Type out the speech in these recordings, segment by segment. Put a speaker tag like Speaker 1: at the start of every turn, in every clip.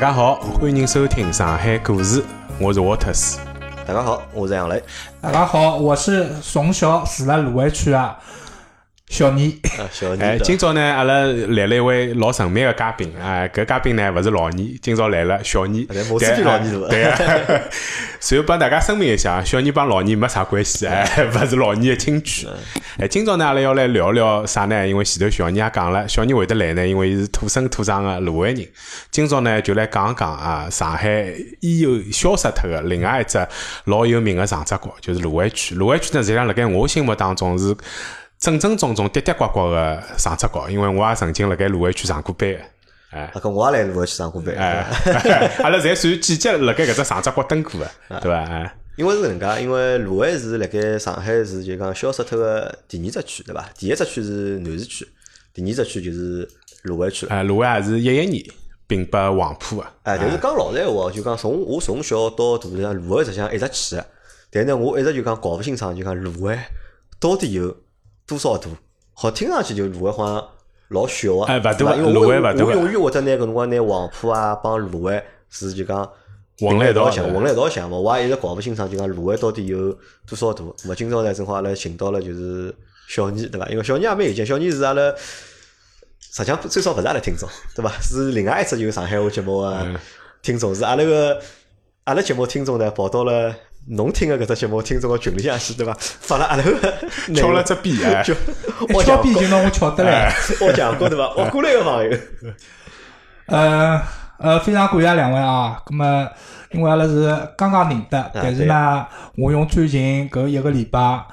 Speaker 1: 大家好，欢迎收听上海故事，我是沃特斯。
Speaker 2: 大家好，我是杨磊。
Speaker 3: 大家好，我是从小住在卢湾区啊。小妮，
Speaker 2: 小妮。
Speaker 1: 哎，今朝呢，阿拉来了一位老神秘的嘉宾，哎，搿嘉宾呢勿是老倪，今朝来了小倪。
Speaker 2: 对。
Speaker 1: 对啊。随后帮大家声明一下，小倪帮老倪没啥关系，哎，勿是老倪的亲戚。哎，今朝呢，阿拉要来聊聊啥呢？因为前头小倪也讲了，小倪会得来呢，因为伊是土生土长的卢湾人。今朝呢，就来讲讲啊，上海已有消失脱的另外一只老有名的长者国，就是卢湾区。卢湾区呢，实际上辣盖我心目当中是。正正宗宗、跌跌呱呱个上只高，因为我也曾经辣盖芦湾区上过班个，哎，
Speaker 2: 搿我也来芦湾区上过班，
Speaker 1: 哎，阿拉侪算季节辣盖搿只上只高蹲过个，对伐？
Speaker 2: 因为是搿能介，因为芦湾是辣盖上海是就讲消失脱个第二只区，对伐？第一只区是南市区，第二只区就是芦湾区了。
Speaker 1: 哎，芦湾也是一一年并拨黄埔个，
Speaker 2: 哎，但是讲老实闲话，就讲从我从小到大，像芦湾实际上一直去个，但呢，我一直就讲搞勿清爽，就讲芦湾到底有。多少度？好听上去就芦苇好像老小啊，
Speaker 1: 对
Speaker 2: 伐？因为
Speaker 1: 我我
Speaker 2: 永远会得拿搿辰光拿黄浦啊帮芦苇是就讲
Speaker 1: 混了一道
Speaker 2: 想，混了一道想嘛。我也一直搞勿清爽，就讲芦苇到底有多少度？咾今朝呢，正好阿拉寻到了就是小妮，对伐？因为小妮也蛮有劲，小妮是阿拉实际上最少勿是阿拉听众，对伐？是另外一只就是上海话节目个听众，是阿拉个阿拉节目听众呢跑到了。侬听个搿只节目，听众个群里向去对伐？发了阿头
Speaker 1: 敲了只笔哎，
Speaker 3: 我敲笔就拿我敲得来，
Speaker 2: 我讲过对伐？我过来个朋友，
Speaker 3: 呃呃，非常感谢两位啊。咁么，因为阿拉是刚刚认得，但是呢，我用最近搿一个礼拜，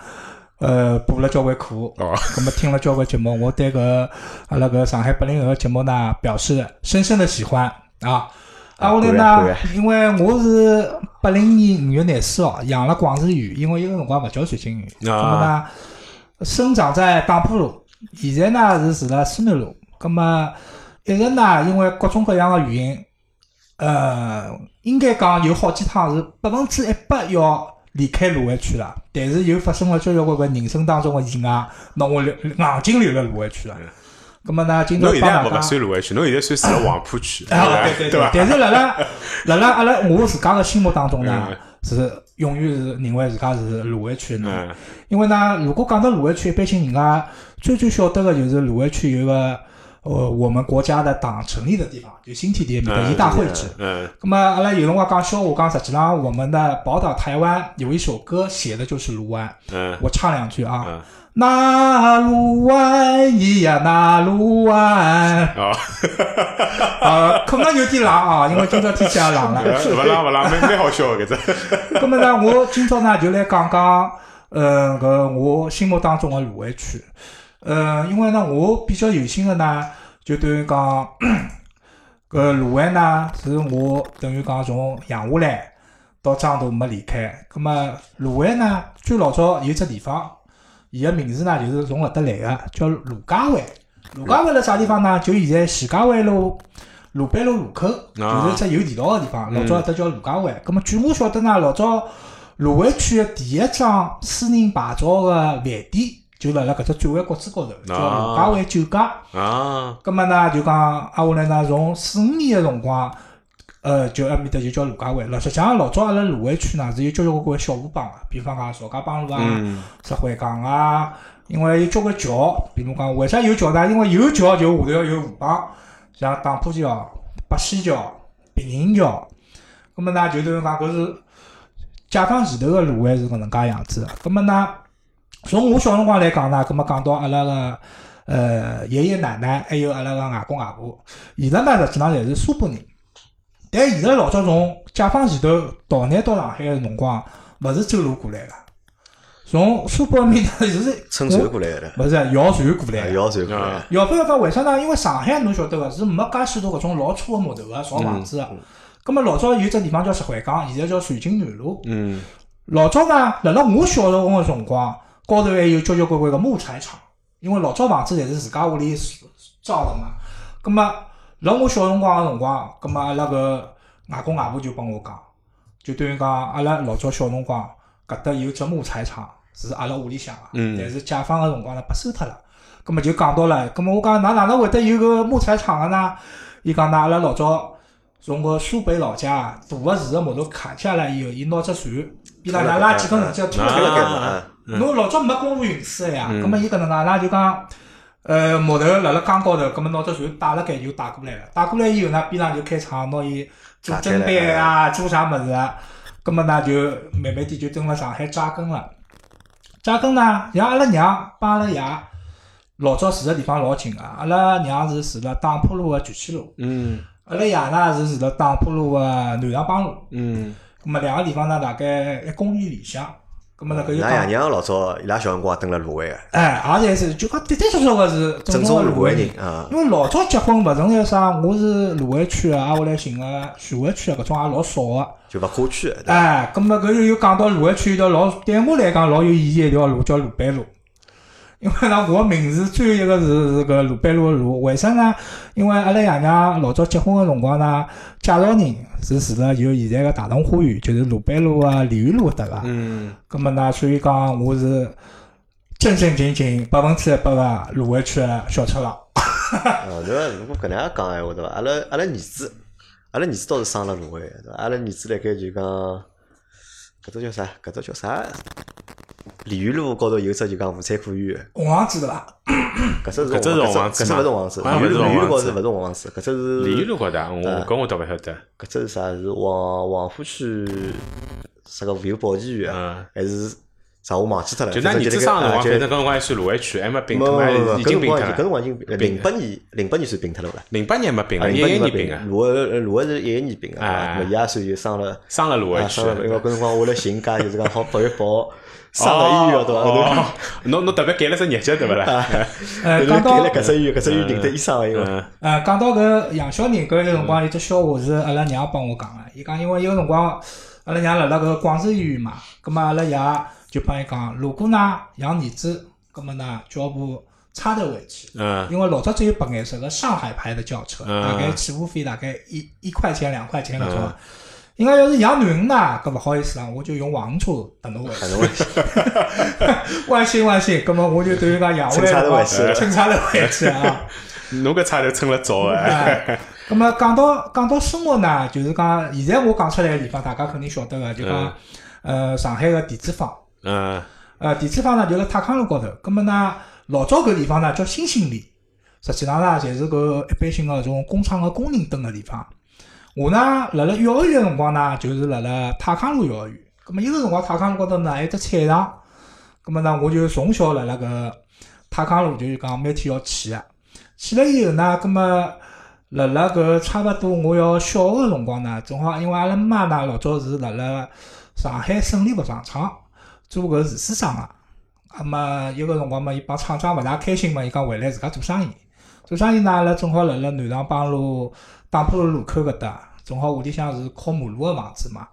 Speaker 3: 呃，补了交关课，咁么听了交关节目，我对搿阿拉搿上海八零后个节目呢，表示深深的喜欢啊。啊，我来呢，因为我是八零年五月廿四号养了广智园，因为一个辰光勿叫水晶鱼，那么呢，生长在打浦路，现在呢是住辣思南路，那么一直呢因为各种各样的原因，呃，应该讲有好几趟是百分之一百要离开卢湾区了，但是又发生了交交关关人生当中的意外，那我留硬劲留了卢湾区了。咁么呢？今朝帮大
Speaker 1: 家。侬现在勿算卢湾区，侬现在算住辣黄浦区，
Speaker 3: 对
Speaker 1: 对吧？
Speaker 3: 但是辣辣 辣辣阿拉我自家个心目当中呢，是永远是认为自家是卢湾区的。因为呢，如果讲到卢湾区，一般性人家最最晓得个就是卢湾区有个呃我们国家的党成立的地方，就新天地面的一大会址。嗯。咁么阿拉有辰光讲笑话，讲实际上我们的宝岛台湾有一首歌写的就是卢湾。嗯。我唱两句啊。那卢湾咿呀那卢湾啊，可能有点冷啊，因为今朝天气也冷了。
Speaker 1: 勿冷勿冷，蛮蛮好笑搿只。
Speaker 3: 那么呢，我今朝呢就来讲讲，呃，搿我心目当中的卢湾区。呃，因为呢，我比较有心的呢，就等于讲，搿卢湾呢是我等于讲从养下来到长大没离开。那么卢湾呢，最老早有只地方。伊个名字呢，就是从搿搭来个，叫卢家湾。卢家湾辣啥地方呢？就现在徐家汇路、鲁班路路口，就是只有地道个地方。老早搿搭叫卢家湾。咁么据我晓得呢，老早卢湾区个第一张私人牌照个饭店，就辣辣搿只转弯角子高头，叫卢家湾酒家。啊。咁么呢，就讲啊，我来呢，从四五年个辰光。呃，就埃面搭就叫卢家湾。老实讲，老早阿拉卢湾区呢是有交交关关小河浜个，比方讲曹家浜路啊、石灰港啊，因为有交关桥。比如讲，为啥有桥呢？因为有桥就下头要有河浜，像打浦桥、八仙桥、平行桥。咁么呢，就等于讲搿是解放前头个卢湾是搿能介样子。咁么呢，从我小辰光来讲呢，咁么讲到阿拉个呃爷爷奶奶，还有阿拉个外公外婆，伊拉呢实际上侪是苏北人。但现在老早从解放前头逃难到上海个辰光，勿是走路过来个，从苏北面搭就是
Speaker 2: 乘船过来个，
Speaker 3: 勿是摇船过来，
Speaker 2: 摇船过来。
Speaker 3: 摇不要讲为啥呢？因为上海侬晓得个是没介许多搿种老粗个木头个造房子个。葛末老早有只地方叫石灰港，现在叫瑞金南路。嗯。老早呢，辣辣我小辰光个辰光，高头还有交交关关个木材厂，因为老早房子侪是自家屋里造个嘛。葛末。辣我小辰光个辰光，葛末阿拉搿外公外婆就帮我讲，就等于讲阿拉老早小辰光搿搭有只木材厂，是阿拉屋里向个，但是解放个辰光呢，拨收脱了。葛末就讲到了，葛末我讲，㑚哪能会得有个木材厂个呢？伊讲，㑚阿拉老早从个苏北老家大个树个木头砍下来以后，伊拿只船，伊拉拉拉几根绳子拖
Speaker 2: 推了
Speaker 3: 侬老早没公路运输个呀，葛末伊搿能介，拉就讲，呃，木头辣辣江高头，葛末拿只船带辣盖就带过来了。带过来以后呢，边上就开厂拿伊做砧板啊，做啥物事啊，葛末呢就慢慢点就蹲辣上海扎根了。扎根呢，像阿拉娘帮阿拉爷老早住个地方老近个，阿拉娘是住辣打浦路个聚气路，
Speaker 1: 嗯
Speaker 3: 阿拉爷呢是住辣打浦路个南洋浜路。
Speaker 1: 嗯
Speaker 3: 葛末两个地方呢，大概一公里里向。葛末呢，搿就
Speaker 2: 爷娘老早伊拉小辰光蹲辣芦苇个，
Speaker 3: 哎，也侪是就讲的的确确个是
Speaker 2: 正
Speaker 3: 宗
Speaker 2: 个芦苇
Speaker 3: 人。
Speaker 2: 啊，
Speaker 3: 因为老早结婚勿存在啥，我是芦苇区个，挨下来寻个徐汇区个，搿种也老少个。
Speaker 2: 就勿跨区个，对伐？
Speaker 3: 哎，咁么搿又又讲到芦苇区一条老对我来讲老有意义一条路叫鲁班路。因为呢，我名字最后一个是是搿鲁班路个鲁，为啥呢？因为阿拉爷娘老早结婚个辰光呢，介绍人是住辣就现在个大同花园，就是鲁班路啊、鲤鱼路搿搭个。
Speaker 1: 嗯
Speaker 3: 咁么呢，所以讲我是正正经经百分之一百个芦苇区个小赤佬。
Speaker 2: 哦，对伐？如果搿能样讲闲话，对伐？阿拉阿拉儿子，阿拉儿子倒是生了芦苇个，对伐？阿拉儿子辣盖就讲，搿只叫啥？搿只叫啥？鲤鱼路高头有只就讲妇产科医院，
Speaker 3: 红房子对伐？
Speaker 2: 搿只是
Speaker 1: 搿只是红房子
Speaker 2: 搿只
Speaker 1: 吗
Speaker 2: 勿是红房子，鲤鱼路高头勿是红房子，搿只是
Speaker 1: 鲤鱼路高头，我
Speaker 2: 啊
Speaker 1: 搿我倒勿晓得。
Speaker 2: 搿只是啥？是黄黄浦区啥个妇幼保健院啊
Speaker 1: 嗯，
Speaker 2: 还是啥？我忘记脱了。
Speaker 1: 就㑚儿子生个辰光，反正搿辰光还算芦苇区，还没并脱已
Speaker 2: 搿辰光已经
Speaker 1: 并脱了。
Speaker 2: 辰光已经零八年零八年算并脱了伐？
Speaker 1: 零八年没并
Speaker 2: 啊，
Speaker 1: 了，一
Speaker 2: 零八年没
Speaker 1: 一年并个，
Speaker 2: 芦苇芦苇是一一年并个，
Speaker 1: 哎
Speaker 2: 对伐？伊也算就生了。
Speaker 1: 生了芦苇
Speaker 2: 啊，
Speaker 1: 区
Speaker 2: 因为搿辰光我来寻家，就是讲好八月八号生了医院对伐？
Speaker 1: 哦，侬侬特别改了只日脚对勿啦？
Speaker 3: 呃，
Speaker 2: 就是
Speaker 3: 讲到
Speaker 2: 改了搿只医院，搿只医院认得医生个，因
Speaker 3: 呃，讲到搿养小人搿个辰光有只笑话是阿拉娘帮我讲个，伊讲因为有个辰光阿拉娘辣辣搿广州医院嘛，葛末阿拉爷就帮伊讲，如果呢养儿子，葛末呢叫部差头回去。
Speaker 1: 嗯
Speaker 3: 因为老早只有白颜色个上海牌的轿车，
Speaker 1: 嗯
Speaker 3: 大概起步费大概一一块钱两块钱搿种。应该要是养囡恩呐，搿勿好意思啦，我就用黄车等侬回去。万幸万幸，葛末我就等于讲养回来
Speaker 2: 了
Speaker 3: 乘差头回去啊。
Speaker 1: 侬搿差头乘了早哎。
Speaker 3: 哎，咁么讲到讲到生活呢，就是讲现在我讲出来个地方，大家肯定晓得个，就讲呃上海个地主坊，
Speaker 1: 嗯
Speaker 3: 呃地主坊呢就辣泰康路高头，咁么呢老早搿地方呢叫新兴里，实际上呢侪是搿一般性个种工厂个工人蹲个地方。我呢辣辣幼儿园个辰光呢，就是辣辣泰康路幼儿园，咁么伊个辰光泰康路高头呢还有只菜场，咁么呢我就从小辣辣搿泰康路就是讲每天要去个。去了以后呢，葛么辣辣搿差勿多我要小学个辰光呢，正好因为阿拉妈呢老早是辣辣上海胜利服装厂做搿厨师长个，那么有个辰光嘛，伊帮厂长勿大开心嘛，伊讲回来自家做生意。做生意呢，阿拉正好辣辣南上浜路打浦路路口搿搭，正好屋里向是靠马路个房子嘛，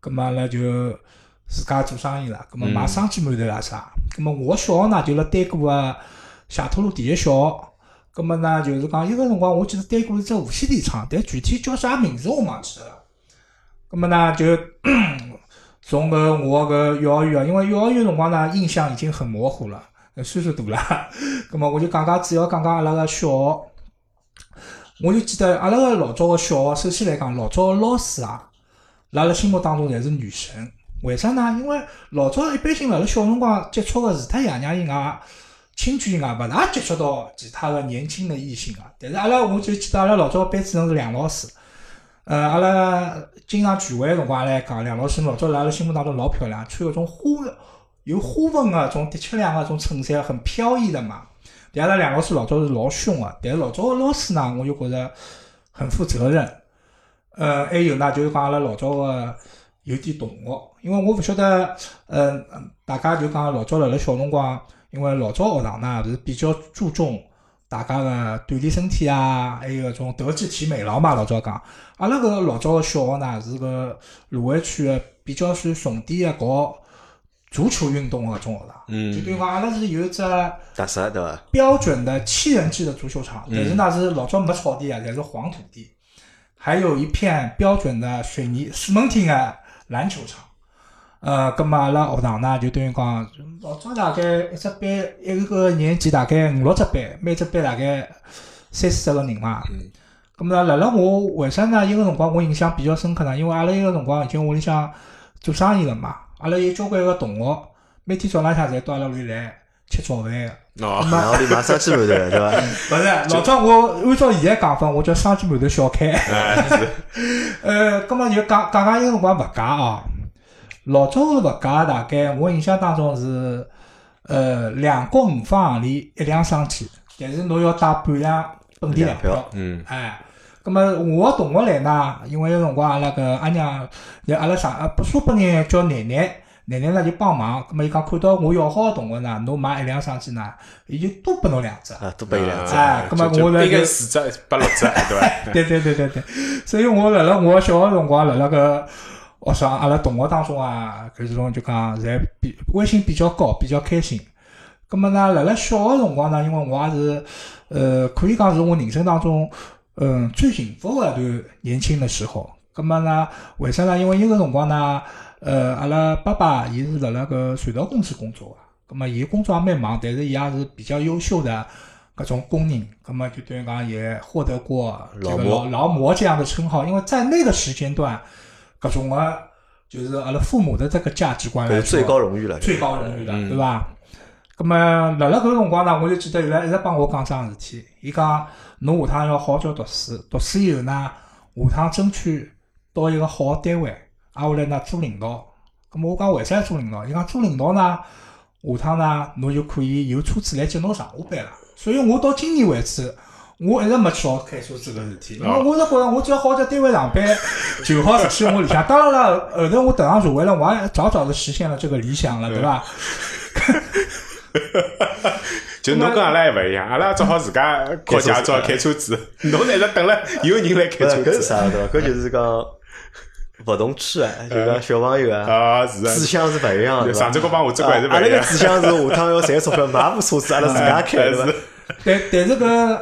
Speaker 3: 葛么阿拉就自家做生意了，葛么卖生煎馒头啊啥。葛么我小学呢就辣丹过个谢托路第一小学。咁么呢，就是讲伊个辰光，我记得单过是只无线电厂，但具体叫啥名字我忘记了。咁么呢，就从搿我搿幼儿园啊，因为幼儿园辰光呢，印象已经很模糊了，岁数大了。咁么我就讲讲主要讲讲阿拉个小学。我就记得阿拉个老早个小学，首先来讲，老早个老师啊，辣辣心目当中侪是女神。为啥呢？因为老早一般性辣辣小辰光接触个，除脱爷娘以外，亲眷以外，勿大接触到其他的年轻的异性啊。但是阿拉，我就记得阿拉老早个班主任是梁老师。呃，阿拉经常聚会个辰光，阿拉还讲梁老师老早辣阿拉心目当中老漂亮，穿搿种花有花纹个种的确良个种衬衫，很飘逸的嘛。但阿拉梁老师老早是老凶个，但是老早个老师呢，我就觉着很负责任。呃，还有呢，就是讲阿拉老早个有点同学，因为我勿晓得，呃，大家就讲老早辣辣小辰光。因为老早学堂呢是比较注重大家个锻炼身体啊，还有搿种德智体美劳嘛。老早讲，阿拉搿老早个小学呢是个芦苇区个比较算重点个搞足球运动个搿种学堂。
Speaker 1: 嗯
Speaker 3: 就等于讲阿拉是有一只
Speaker 2: 特色对伐？
Speaker 3: 标准的七人制的足球场，但是呢是老早没草地啊，侪是黄土地，还有一片标准的水泥四门厅的篮球场。呃，葛末阿拉学堂呢，就等于讲老早大概一只班一个年级大概五六只班，每只班大概三四十个人嘛。咁么呢，辣辣我为啥呢？伊个辰光我印象比较深刻呢？因为阿拉伊个辰光已经屋里向做生意了嘛，阿拉有交关个同学，每天早浪向侪到阿拉屋里来吃早饭个。
Speaker 1: 哦，
Speaker 2: 然后里买生鸡馒头，对伐？
Speaker 3: 勿是，老早我按照现在讲法，我叫生鸡馒头小开。呃，葛么就讲讲讲伊个辰光物价哦，老早个物价大概我印象当中是，呃，两角五方行钿一两生鸡，但是侬要带半两本地粮
Speaker 2: 票。
Speaker 1: 嗯
Speaker 3: 哎，葛么我同学来呢，因为有辰光阿拉搿阿娘，就阿拉上啊，不苏北人叫奶奶，奶奶呢就帮忙。葛么伊讲看到我要好个同学呢，侬买一辆生鸡呢，伊就多拨侬两只。
Speaker 2: 啊，多拨伊两只。
Speaker 3: 哎咁么我呢就
Speaker 1: 应该四只八六只，对伐？
Speaker 3: 对对对对对，所以我辣辣我小个辰光，辣辣搿学生阿拉同学当中啊，搿种就讲侪比威信比较高，比较开心。咁么呢，辣辣小个辰光呢，因为我也是，呃，可以讲是我人生当中，嗯，最幸福的一段年轻的时候。咁么呢，为啥呢？因为伊个辰光呢，呃，阿拉爸爸伊是辣辣个隧道公司工作个，咁么伊工作也蛮忙，但是伊也是比较优秀的搿种工人，咁么就等于讲也获得过这个
Speaker 2: 劳模
Speaker 3: 劳劳模这样的称号，因为在那个时间段，搿种个就是阿拉父母的这个价值观来说，
Speaker 2: 最高荣誉了。
Speaker 3: 最高荣誉的，
Speaker 1: 嗯
Speaker 3: 对伐？咁么辣辣搿个辰光呢，我就记得伊拉一直帮我讲桩事体，伊讲侬下趟要好好叫读书，读书以后呢，下趟争取到一个好个单位，挨下来呢做领导。咁么我讲为啥要做领导？伊讲做领导呢，下趟呢侬就可以有车子来接侬上下班了。所以我到今年为止。我一直没去学开车子搿事体，因为我是觉着我只要好叫单位上班，就好实现我理想。当然了，后头我踏上社会了，我也早早的实现了这个理想了，对伐？
Speaker 1: 就侬跟阿拉还勿一样，阿拉只好自家考驾照开车子，侬呢一直等了有人来开车子。
Speaker 2: 搿是啥对伐？搿就是讲 勿同区啊，就讲小朋友啊，
Speaker 1: 啊，是啊
Speaker 2: 志，向是勿一样的。
Speaker 1: 上只角帮下只角还是勿
Speaker 2: 阿拉
Speaker 1: 一样。
Speaker 2: 个志向是下趟要赚钞票买部车子，阿拉自家开，对伐？
Speaker 3: 但但是搿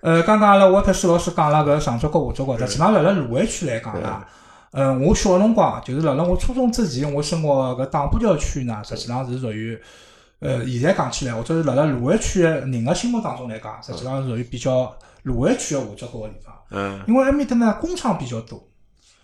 Speaker 3: 呃，刚刚阿拉沃特斯老师讲了搿上只角下只角，实际上辣辣卢湾区来讲啦，嗯，我小辰光就是辣辣我初中之前，我生活搿打浦桥区呢，实际上是属于呃，现在讲起来，或者是辣辣卢湾区的人的心目当中来讲，实际上是属于比较卢湾区的下只角个地方，
Speaker 1: 嗯
Speaker 3: 因为埃面搭呢工厂比较多。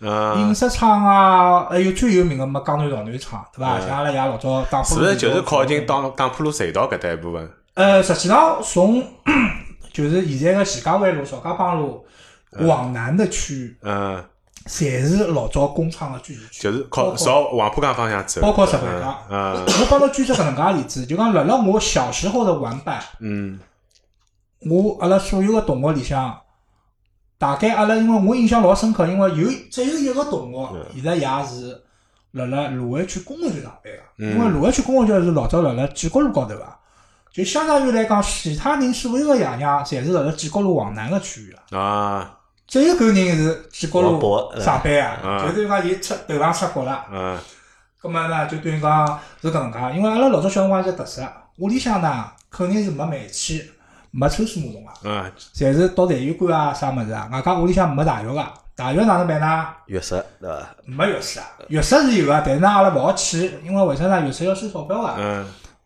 Speaker 1: 嗯
Speaker 3: 印，刷厂啊，还有最有名的嘛江南造船厂，对伐？像阿拉爷老早打浦路
Speaker 1: 是不是就是靠近
Speaker 3: 当？
Speaker 1: 当当浦路隧道搿搭一部分？
Speaker 3: 呃，实际上从 就是现在个徐家汇路、邵家浜路往南的区域，
Speaker 1: 嗯，
Speaker 3: 侪是老早工厂的居住区，
Speaker 1: 就是靠朝黄浦江方向走。
Speaker 3: 包括石板江。
Speaker 1: 嗯
Speaker 3: 我帮侬举只搿能介例子，就讲辣辣我小时候的玩伴，
Speaker 1: 嗯
Speaker 3: 我阿拉所有个同学里向，大概阿拉因为我印象老深刻，因为有只有一个同学，现在也是辣辣卢湾区公安局上班个，
Speaker 1: 嗯
Speaker 3: 因为卢湾区公安局是老早辣辣建国路高头个，就相当于来讲，其他人所有个爷娘，侪是辣辣建国路往南个区域个。
Speaker 1: 啊
Speaker 3: 只有搿人是建国
Speaker 2: 往北
Speaker 3: 路上班啊，
Speaker 1: 嗯
Speaker 3: 就是讲伊出头上出国了，
Speaker 1: 嗯
Speaker 3: 葛末呢就等于讲是搿能介，因为阿拉老早小辰光是特色，屋里向呢肯定是没煤气、没抽水马桶个。
Speaker 1: 嗯，
Speaker 3: 侪是倒痰盂罐啊，啥物事啊？外加屋里向没大浴个，大浴哪能办呢？
Speaker 2: 浴室对伐？
Speaker 3: 没浴室啊，浴室是有个，但是呢，阿拉勿好去，因为为啥呢？浴室要收钞票个。
Speaker 1: 嗯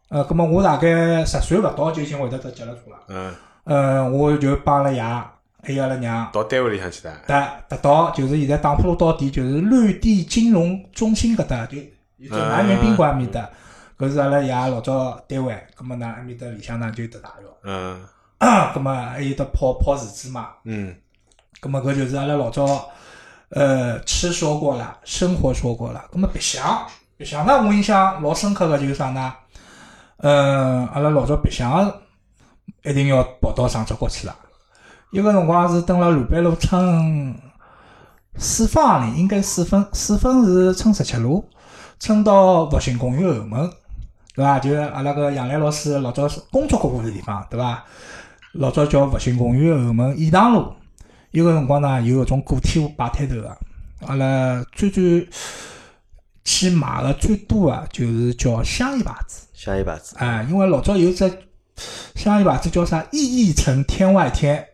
Speaker 3: 呃，葛么我大概十岁勿到就已经会得搭脚踏车了。
Speaker 1: 嗯，
Speaker 3: 呃，我就帮阿拉爷还有阿拉娘
Speaker 1: 到单位里向去的。
Speaker 3: 搭搭到，就是现在打浦路到底，就是绿地金融中心搿搭，就南园宾馆埃面搭，搿是阿拉爷老早单位。葛末呢，埃面搭里向呢就搭大浴，
Speaker 1: 嗯
Speaker 3: 葛末还有得泡泡池子嘛。
Speaker 1: 嗯
Speaker 3: 葛末搿就是阿拉老早，呃，吃说过了，生活说过了。葛末白相，白相呢，我印象老深刻个就是啥呢？嗯，阿拉老早白相个一定要跑到上只角去了。一个辰光是蹲辣鲁班路乘四分行钿，应该四分，四分是乘十七路，乘到复兴公园后门，对伐？就阿拉个杨澜老师老早工作过个地方，对伐？老早叫复兴公园后门颐堂路。有个辰光呢，有搿种个体户摆摊头个，阿拉最最去买个最多个就是叫香烟牌子，
Speaker 2: 香烟牌子，
Speaker 3: 哎，因为老早有只香烟牌子叫啥“意义城天外天”，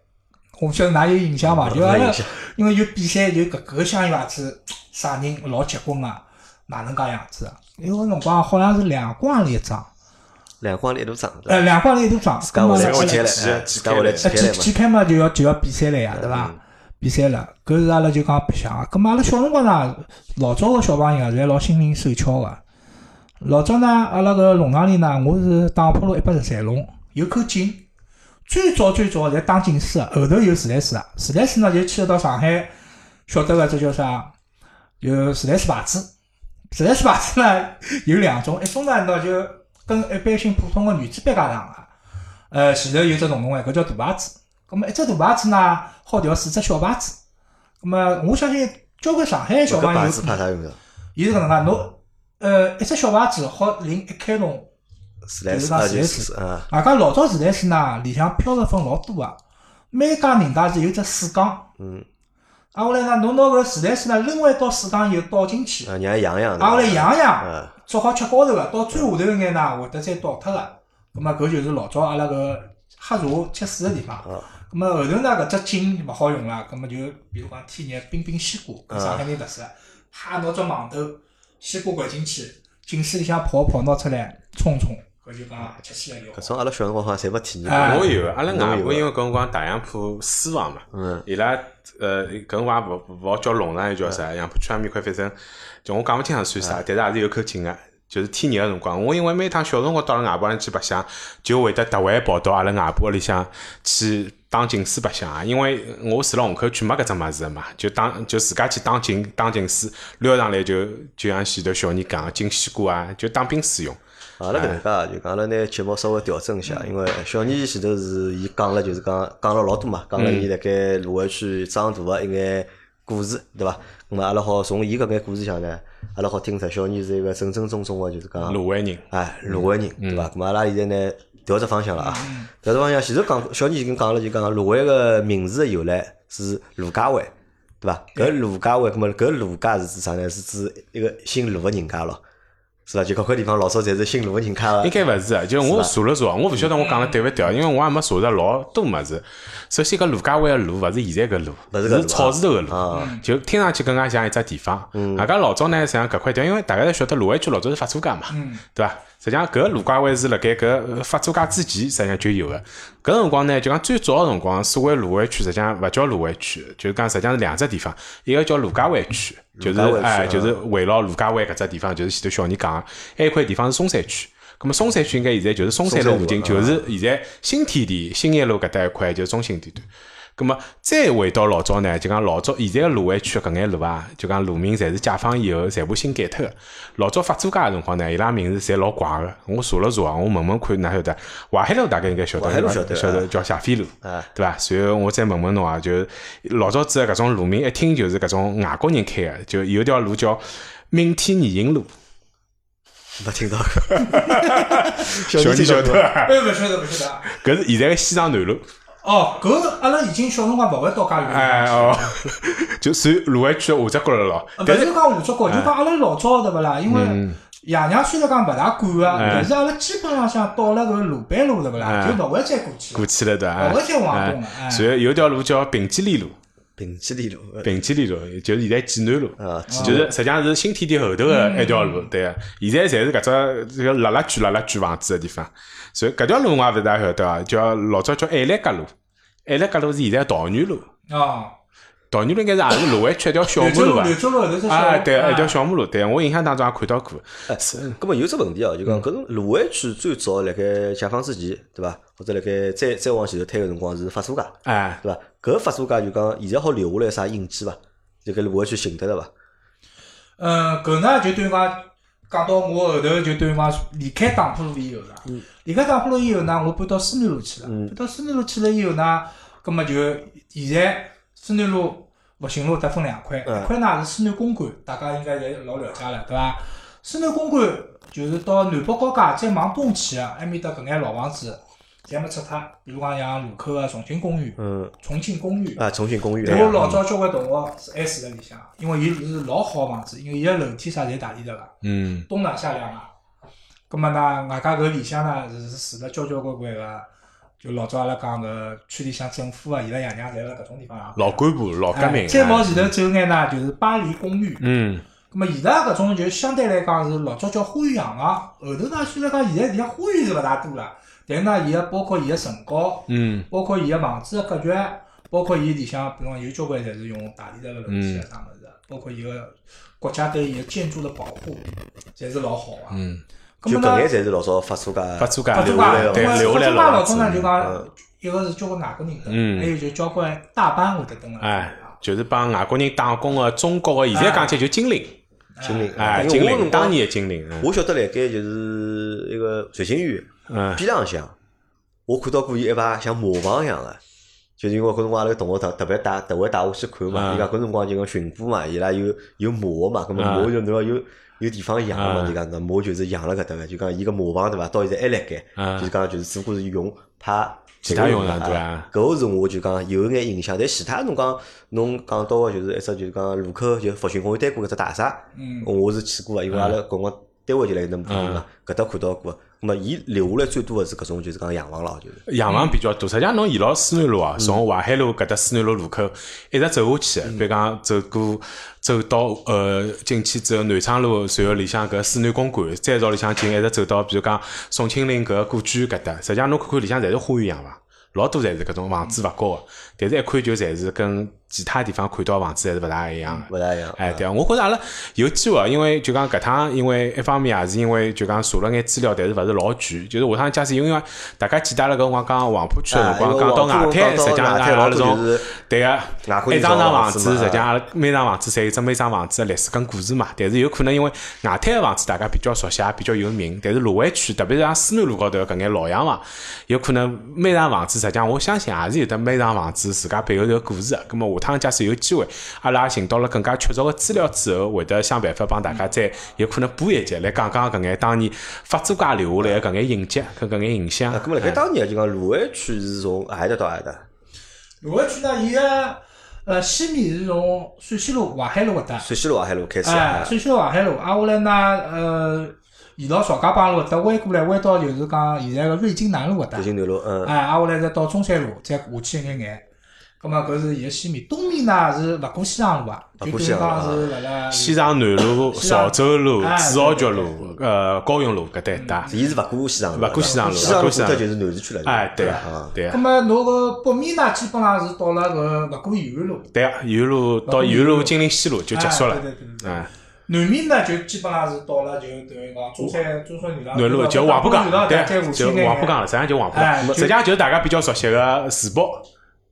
Speaker 3: 我勿晓得㑚有印象伐？就阿拉因为有比赛，就搿个香烟牌子啥人老结棍个，哪能介样子啊？有个辰光好像是两光钿一张，
Speaker 2: 两光钿一大张，
Speaker 3: 呃，两光钿一大张，
Speaker 2: 自家会来
Speaker 3: 咁么
Speaker 2: 来，
Speaker 1: 挤
Speaker 2: 哎自家会来挤
Speaker 3: 呃，
Speaker 2: 开来嘛。
Speaker 3: 几几开嘛就要就要比赛了呀，对伐？比赛了，搿是阿拉就讲白相个。葛末阿拉小辰光呢，老早个小朋友啊，侪老心灵手巧个。老早呢，阿拉搿弄堂里呢，我是打破了一百十三弄，有口井。最早最早侪打井水个，后头有自来水啊。自来水呢，就去得到上海，晓得个这叫啥？有自来水牌子。自来水牌子呢 有两种，一种呢，喏就跟一般性普通个原子笔架上个，呃，前头有只洞洞个，搿叫大牌子。葛末一只大牌子呢，好调四只小牌子。葛末我相信交关上海小朋友，伊是搿能介，侬呃一只小牌子好淋一开笼，
Speaker 2: 自来水啊，就
Speaker 3: 自来水
Speaker 2: 是啊，
Speaker 3: 外加老早自来水呢，里向漂着粉老多个，每家人家是有只水缸。
Speaker 2: 嗯，
Speaker 3: 挨下来呢，侬拿搿自来水呢扔回到水缸以后倒进去，
Speaker 2: 啊，让伊养养。
Speaker 3: 挨下来养养，
Speaker 2: 嗯，
Speaker 3: 做好吃高头个，到最下头一眼呢，会得再倒脱个。葛末搿就是老早阿拉搿喝茶吃水个地方。
Speaker 2: 啊，
Speaker 3: 咁么后头呢，搿只井勿好用了，咁么就比如讲天热冰冰西瓜，搿上海人特色，哈拿只网兜，西瓜掼进去，井水里向泡泡，拿出来冲冲，搿就讲吃起来就好。
Speaker 2: 搿种阿拉小辰光好像侪没体验。
Speaker 1: 我有，阿拉外婆因为搿辰光大洋浦私房嘛，
Speaker 2: 嗯，
Speaker 1: 伊拉呃搿辰光勿勿好叫弄堂，又叫啥？杨浦区埃面块，反正就我讲勿清爽算啥，但是也是有口井个。就是天热个辰光，我因为每趟小辰光到了外婆那去白相，就会得特会跑到阿拉外婆屋里向去打井水白相啊。因为我住辣虹口区没搿只物事个嘛，就打就自家去打井打井水，撩上来就就像前头小人讲个进西瓜啊，就当冰水用。
Speaker 2: 阿拉搿能介就讲阿拉拿节目稍微调整一下，因为小年前头是伊讲了，就是讲讲了老多嘛，讲了伊辣盖卢湾区长大个一眼故事，对伐？咁么阿拉好从伊搿眼故事里向呢，阿拉好听出小年是一个正正宗宗个，就是讲
Speaker 1: 芦湾人，
Speaker 2: 哎卢湾人，对伐？咁么阿拉现在呢调只方向了啊，调只方向，前头讲小年已经讲了，就讲卢湾个名字个由来是卢家湾，对伐？搿卢家湾，咁么搿卢家是指啥呢？是指一个姓卢个人家咯。是伐？就搿块地方老早侪是姓卢个人开个
Speaker 1: 应。该勿是啊，就是我查了查，我勿晓得我讲了对勿对啊，因为我也没查着老多物事。首先，搿卢家湾个路勿是现在搿卢，
Speaker 2: 勿是
Speaker 1: 草字头个卢
Speaker 2: 啊，
Speaker 1: 就听上去更加像一只地方。大家老早呢，实际上搿块地方，因为大家侪晓得卢湾区老早是法租界嘛，对伐？实际上搿卢家湾是辣盖搿个法租界之前，实际上就有个。搿辰光呢，就讲最早个辰光，所谓卢湾区，实际上勿叫卢湾区，就是讲实际上是两只地方，一个叫卢家湾区，就是哎，
Speaker 2: 啊
Speaker 1: 就是围绕卢家湾搿只地方，就是前头小人讲个，还有块地方是松山区。咁么松山区应该现在就是松山路附近，就是现在新天地、新业路搿搭一块就是中心地段。咁么再回到老早呢，就讲老早现在个卢湾区搿眼路啊，就讲路名侪是解放以后全部新改脱个。老早法租界个辰光呢，伊拉名字侪老怪个。我查了查啊，我问问看，哪晓得？淮海路大概应该晓得，
Speaker 2: 淮海路晓得
Speaker 1: 晓得
Speaker 2: 啊
Speaker 1: 叫谢飞路，
Speaker 2: 啊
Speaker 1: 对伐？随后我再问问侬啊，就老早子个搿种路名，一听 就是搿种外国人开个，就有条路叫明天泥营路，
Speaker 2: 没听到过，小
Speaker 1: 小人
Speaker 2: 人听到过
Speaker 1: 晓得伐？
Speaker 3: 哎，勿晓得勿晓得。
Speaker 1: 搿是现在个西藏南路。
Speaker 3: 哦，搿阿拉已经小辰光勿会到介远了。
Speaker 1: 哎哦，就算卢湾区的下只角了咯。
Speaker 3: 勿
Speaker 1: 是
Speaker 3: 是讲下只角，就讲阿拉老早对勿啦？因为爷娘虽然讲勿大管个，
Speaker 1: 哎
Speaker 3: 但是阿拉基本浪向到了搿鲁班路对勿啦？
Speaker 1: 哎
Speaker 3: 就勿会再过去了。
Speaker 1: 过去了对伐？
Speaker 3: 勿会再往东了
Speaker 1: 哎
Speaker 3: 哎
Speaker 1: 随后有条路叫平基里路，
Speaker 2: 平基里路
Speaker 1: 平基里路就是现在济南路。
Speaker 2: 啊，
Speaker 1: 就是实际上是新天地后头个一条路，对个。现在侪是搿只这个辣辣居辣辣居房子个地方。所以搿条路我也勿大晓得啊，叫老早叫爱兰街路，爱兰街路是现在桃园路，
Speaker 3: 哦，
Speaker 1: 桃园路应该是也是卢湾区一条小马路啊
Speaker 3: 柳州路，。柳州路后头只小
Speaker 1: 啊，对，
Speaker 3: 哎
Speaker 1: 一条小马路，对我印象当中也看到过。
Speaker 2: 是咁么有只问题哦，就讲搿种卢湾区最早辣盖解放之前，对伐？或者辣盖再再往前头推个辰光是法租界，
Speaker 1: 哎，
Speaker 2: 对伐？搿法租界就讲现在好留下来啥印记伐？就搿卢湾区寻得了伐？
Speaker 3: 嗯，搿呢就等于讲讲到我后头就等于讲离开打浦路以后啦。离开打浦路以后呢，我搬到思南路去了。搬到思南路去了以后呢，葛么就现在思南路复兴路得分两块，
Speaker 2: 嗯
Speaker 3: 一块呢是思南公馆，大家应该侪老了解了，对伐？思南公馆就是到南北高架再往东去个，埃面搭搿眼老房子侪没拆脱，比如讲像路口个重庆公寓、
Speaker 2: 嗯
Speaker 3: 重庆公寓。
Speaker 2: 啊，重庆公寓
Speaker 3: 我老早交关同学是还住辣里向，因为伊是老好个房子，因为伊个楼梯啥侪大理得个，
Speaker 1: 嗯，
Speaker 3: 冬暖夏凉个。葛末呢，外加搿里向呢是是住了交交关关个，就老早阿拉讲个区里向政府啊，伊拉爷娘侪辣搿种地方。
Speaker 1: 老干部、老革命。
Speaker 3: 再往前头走眼呢，就是巴黎公寓。
Speaker 1: 嗯，
Speaker 3: 葛末伊拉搿种就相对来讲是老早叫花园洋房，后头呢虽然讲现在里向花园是勿大多了，但是呢，伊个包括伊个层高，
Speaker 1: 嗯，
Speaker 3: 包括伊个房子个格局，包括伊里向，比方有交关侪是用大理石个楼梯啊啥物事，包括伊个国家对伊个建筑的保护，侪是老好个。
Speaker 1: 嗯，
Speaker 2: 就搿眼侪是老早法租界
Speaker 1: 法租界留下来的，
Speaker 3: 界，因为
Speaker 1: 对，留下来
Speaker 3: 老
Speaker 1: 老
Speaker 3: 早呢就
Speaker 1: 子，
Speaker 3: 讲，一个是交关外国人
Speaker 1: 嗯。
Speaker 3: 等，还有就交关大班会得等
Speaker 1: 哎
Speaker 3: 啊。，
Speaker 1: 就是帮外国人打工个中国个，现在讲起来就精灵，
Speaker 2: 精灵，
Speaker 1: 哎，
Speaker 2: 因
Speaker 1: 精灵，当年的精灵，嗯。
Speaker 2: 我晓得辣盖就是一个瑞星园
Speaker 1: 嗯
Speaker 2: 边浪向，我看到过伊一排像磨坊一样个，就是因为搿辰光阿拉个同学特特别带特别带我去看嘛，
Speaker 1: 嗯
Speaker 2: 伊讲搿辰光就讲巡捕嘛，伊拉有有磨嘛，葛末
Speaker 1: 嗯
Speaker 2: 磨就侬要有有地方养嘛，
Speaker 1: 嗯
Speaker 2: 就讲搿磨就是养了搿搭个，就讲伊个磨坊对伐，到现在还辣盖，
Speaker 1: 嗯
Speaker 2: 就是讲就是只不过是用派
Speaker 1: 其他用
Speaker 2: 的
Speaker 1: 场对伐
Speaker 2: 搿个是我就讲有眼印象，但其他侬讲侬讲到个就是一只就是讲路口就复兴公园对过搿只大厦，
Speaker 3: 嗯。
Speaker 2: 我是去过个，因为阿拉搿辰光单位就辣那附近
Speaker 1: 嗯
Speaker 2: 嘛，搿搭看到过。咁么，伊留下来最多个是搿种就是讲洋房咯，就是。
Speaker 1: 洋房比较多，实际上侬沿牢思南路啊，从淮海路搿搭思南路路口一直走下去，比如讲走过走到呃进去之后，南昌路，随后里向搿思南公馆，再朝里向进，一直走到比如讲宋庆龄搿个故居搿搭，实际上侬看看里向侪是花园洋房。老多侪是搿种房子勿高个，但是一看就侪是跟其他地方看到房子还是勿大一样个。
Speaker 2: 勿大一样。
Speaker 1: 哎，对啊，我觉着阿拉有机会，因为就讲搿趟，因为一方面也是因为就讲查了眼资料，但是勿是老全。就是下趟假使因为大家记得了搿辰光讲黄浦区个辰光，讲到外滩，实际上
Speaker 2: 外滩老
Speaker 1: 阿拉从
Speaker 2: 多就是
Speaker 1: 对个一张张
Speaker 2: 造
Speaker 1: 房子，实际上阿拉每幢房子侪有只每幢房子个历史跟故事嘛。但是有可能因为外滩个房子大家比较熟悉，也比较有名，但是卢湾区，特别是像思南路高头搿眼老洋房，有可能每幢房子实际上我相信也是有得每幢房子自家背后头个故事个。咁么下趟假使有机会，阿拉也寻到了更加确凿个资料之后，会得想办法帮大家再有可能补一集来讲讲搿眼当年法租界留下来个搿眼印记跟搿眼印象
Speaker 2: 啊，。咁么辣盖当年就讲卢湾区是从何里搭到何里搭？
Speaker 3: 卢湾区呢，伊个呃西面是从陕西路、淮海路搿搭，
Speaker 2: 陕西路淮海路开始
Speaker 3: 哎，
Speaker 2: 啊。
Speaker 3: 陕西路淮海路，挨下来呢，呃，沿到曹家浜路搿搭弯过来，弯到就是讲现在个瑞金南路搿搭
Speaker 2: 瑞金南路，嗯，
Speaker 3: 哎，挨下来再到中山路，再下去一眼眼。咁么搿是伊个西面，东面呢是勿过西塘路啊，就等于
Speaker 2: 勿过西塘路
Speaker 3: 讲是辣辣
Speaker 1: 西藏南路、潮州路、
Speaker 3: 哎
Speaker 1: 子豪桥
Speaker 3: 对对
Speaker 1: 路、呃高雄路搿搭一带。
Speaker 2: 伊是勿过西塘路，
Speaker 1: 勿过西塘路
Speaker 2: 西塘路
Speaker 1: 勿过西塘路
Speaker 2: 过脱就是南市区了。
Speaker 1: 哎，对
Speaker 2: 啊
Speaker 1: 啊，，对
Speaker 3: 咁
Speaker 1: 啊，
Speaker 3: 么侬搿北面呢，基本上是到了搿勿过延安路，
Speaker 1: 对啊，沿路到沿路金陵西路就结束了
Speaker 3: 哎。对对对南面呢，就基本上是到了就等于讲中山中山南路
Speaker 1: 南路就黄浦江，
Speaker 3: 对，
Speaker 1: 对，就黄浦江了，实际上就黄浦江。实际上就是大家比较熟悉个世博，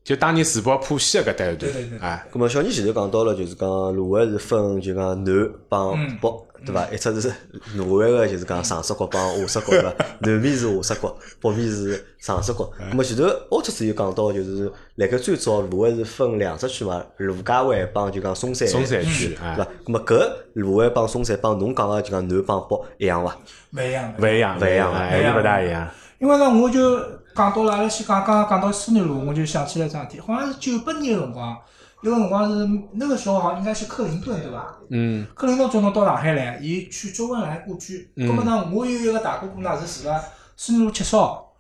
Speaker 1: 就当年世博浦西个搿搭一段
Speaker 3: 对对对。
Speaker 1: 哎，
Speaker 2: 咁么小人前头讲到了，就是讲卢湾是分就讲南帮
Speaker 3: 嗯
Speaker 2: 北，对伐？一只是卢湾个就是讲上水角帮下水角，对伐？南面是下水角，北面是上水角。咁么前头奥特斯有讲到，就是辣盖最早卢湾是分两只区嘛，卢家湾帮就讲松山
Speaker 1: 松山区
Speaker 2: 对
Speaker 1: 哎
Speaker 2: 伐？咁么搿卢湾帮松山帮侬讲个就讲南帮北一样伐？
Speaker 3: 勿一样。
Speaker 1: 勿一样，
Speaker 2: 勿一样
Speaker 1: 哎还是勿大一样。
Speaker 3: 因为呢，我就讲到了，阿拉先讲刚刚讲到思南路，我就想起来桩事体，好像是九八年个辰光，有个辰光是那个时候好像应该是克林顿对伐？
Speaker 1: 嗯
Speaker 3: 克林顿总统到上海来，伊去周恩来故居。
Speaker 1: 嗯
Speaker 3: 咁么呢，我有一个大哥哥呢是住辣思南路七少，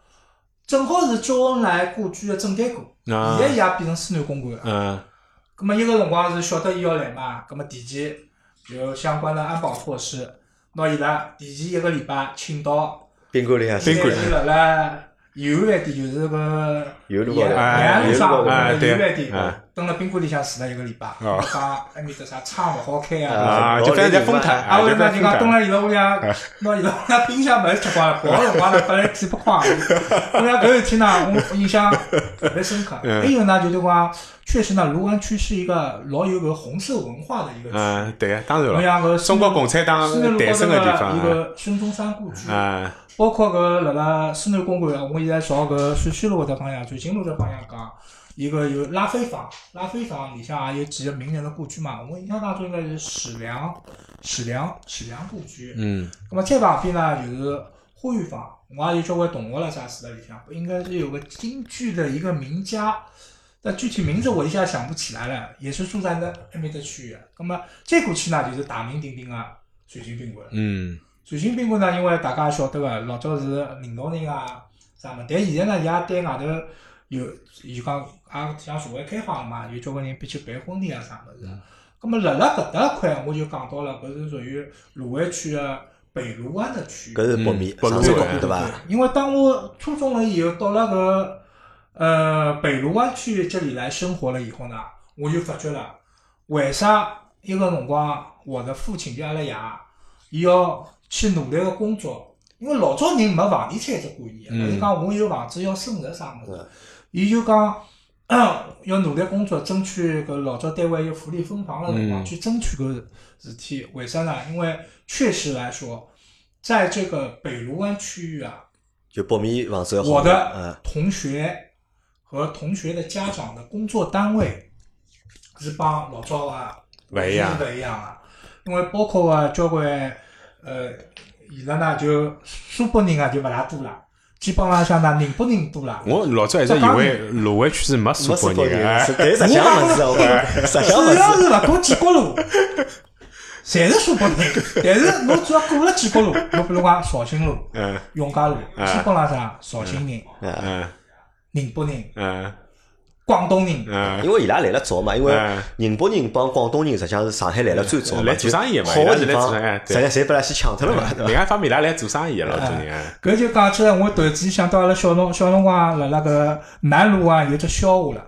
Speaker 3: 正好是周恩来故居个正对过，
Speaker 1: 啊
Speaker 3: 现在伊也变成思南公馆了。
Speaker 1: 嗯
Speaker 3: 咁么伊个辰光是晓得伊要来嘛，咁么提前有相关的安保措施，拿伊拉提前一个礼拜请到
Speaker 2: 宾馆里向
Speaker 1: 宾馆
Speaker 3: 现在是辣辣延安饭店，就是个
Speaker 2: 有路高头，
Speaker 3: 延安路上
Speaker 1: 哎对
Speaker 3: 个延安饭店
Speaker 1: 哎，
Speaker 3: 蹲辣宾馆里向住了一个礼拜，
Speaker 1: 哦
Speaker 3: 讲埃面搭啥窗勿好开啊。
Speaker 1: 啊，就反正在丰台，
Speaker 3: 啊，
Speaker 1: 啊，
Speaker 3: 我
Speaker 1: 就在丰
Speaker 3: 就讲就讲蹲
Speaker 1: 台。
Speaker 3: 辣伊拉屋里向，拿伊拉屋里向冰箱门吃光了，跑个辰光呢，本来几百块。我讲搿事体呢，我印象特别深刻。
Speaker 1: 嗯
Speaker 3: 还有呢，就是讲，确实呢，卢湾区是一个老有个红色文化的一个区。
Speaker 1: 嗯，对，当然
Speaker 3: 侬
Speaker 1: 了，中国共产党诞生的地方
Speaker 3: 一个孙中山故居，
Speaker 1: 啊，
Speaker 3: 包括搿辣辣西南公馆，我现在朝搿陕西路搿搭方向、瑞金路这方向讲，一个有拉菲坊，拉菲坊里向也有几个名人的故居嘛。我印象当中应该是史良、史良、史良故居。
Speaker 1: 嗯
Speaker 3: 那么再旁边呢就是花园坊，我也有交关同学了啥住辣里向，应该是有个京剧的一个名家。但具体名字我一下想不起来了，也是住在那埃面的区域。那么再过去呢，就是大名鼎鼎的水晶宾馆。
Speaker 1: 嗯
Speaker 3: 水晶宾馆呢，因为大家也晓得个，老早是领导人啊啥么，但现在呢，伊也对外头有，就讲也向社会开放嘛，有交关人必须办婚礼啊啥物事。咁么辣辣搿搭一块，我就讲到了，搿是属于卢湾区个北卢湾的区域。
Speaker 2: 搿是北面上水角
Speaker 1: 对
Speaker 2: 对伐？
Speaker 3: 因为当我初中了以后，到了搿呃，北卢湾区这里来生活了以后呢，我就发觉了，为啥一个辰光我的父亲就阿拉爷，伊要去努力个工作？因为老早人没房地产这观念，
Speaker 1: 嗯
Speaker 3: 或者讲我有房子要升值啥物事
Speaker 2: 嗯，
Speaker 3: 伊就讲 要努力工作，争取搿老早单位有福利分房个辰光
Speaker 1: 嗯
Speaker 3: 去争取搿事体。为啥呢？因为确实来说，在这个北卢湾区域啊，
Speaker 2: 就北面房子要好。
Speaker 3: 我的
Speaker 2: 嗯
Speaker 3: 同学和同学的家长的工作单位是帮老早啊
Speaker 1: 勿一样
Speaker 3: 是勿一样啊。因为包括啊交关呃，现在呢就苏北人啊就勿大多了，基本浪向呢宁波人多了。
Speaker 1: 我老早一直以为卢湾区是没苏
Speaker 2: 北
Speaker 1: 北人的，哎
Speaker 2: 人，是但实际上勿是哦，实际上勿
Speaker 3: 只要
Speaker 2: 是。
Speaker 3: 是勿过建国路，侪是苏北人。但是侬只要过了建国路，侬比如讲绍兴路、
Speaker 1: 嗯
Speaker 3: 永嘉路，基本浪向绍兴人、宁波人、
Speaker 1: 嗯
Speaker 3: 广东人。
Speaker 1: 嗯，
Speaker 2: 因为伊拉来了早嘛，因为
Speaker 1: 嗯。
Speaker 2: 宁波人帮广东人实际上是上海来了最早嘛，
Speaker 1: 来做生意嘛
Speaker 2: 就好个地
Speaker 1: 伊拉是来做
Speaker 2: 方，
Speaker 1: 生意对
Speaker 2: 实际上侪被拉先抢脱了嘛，对？
Speaker 1: 另外一方面，伊拉来做生意的老多人，哎
Speaker 3: 搿就讲起来，我突然之间想到阿拉小辰小辰光辣辣搿南路啊有只笑话了。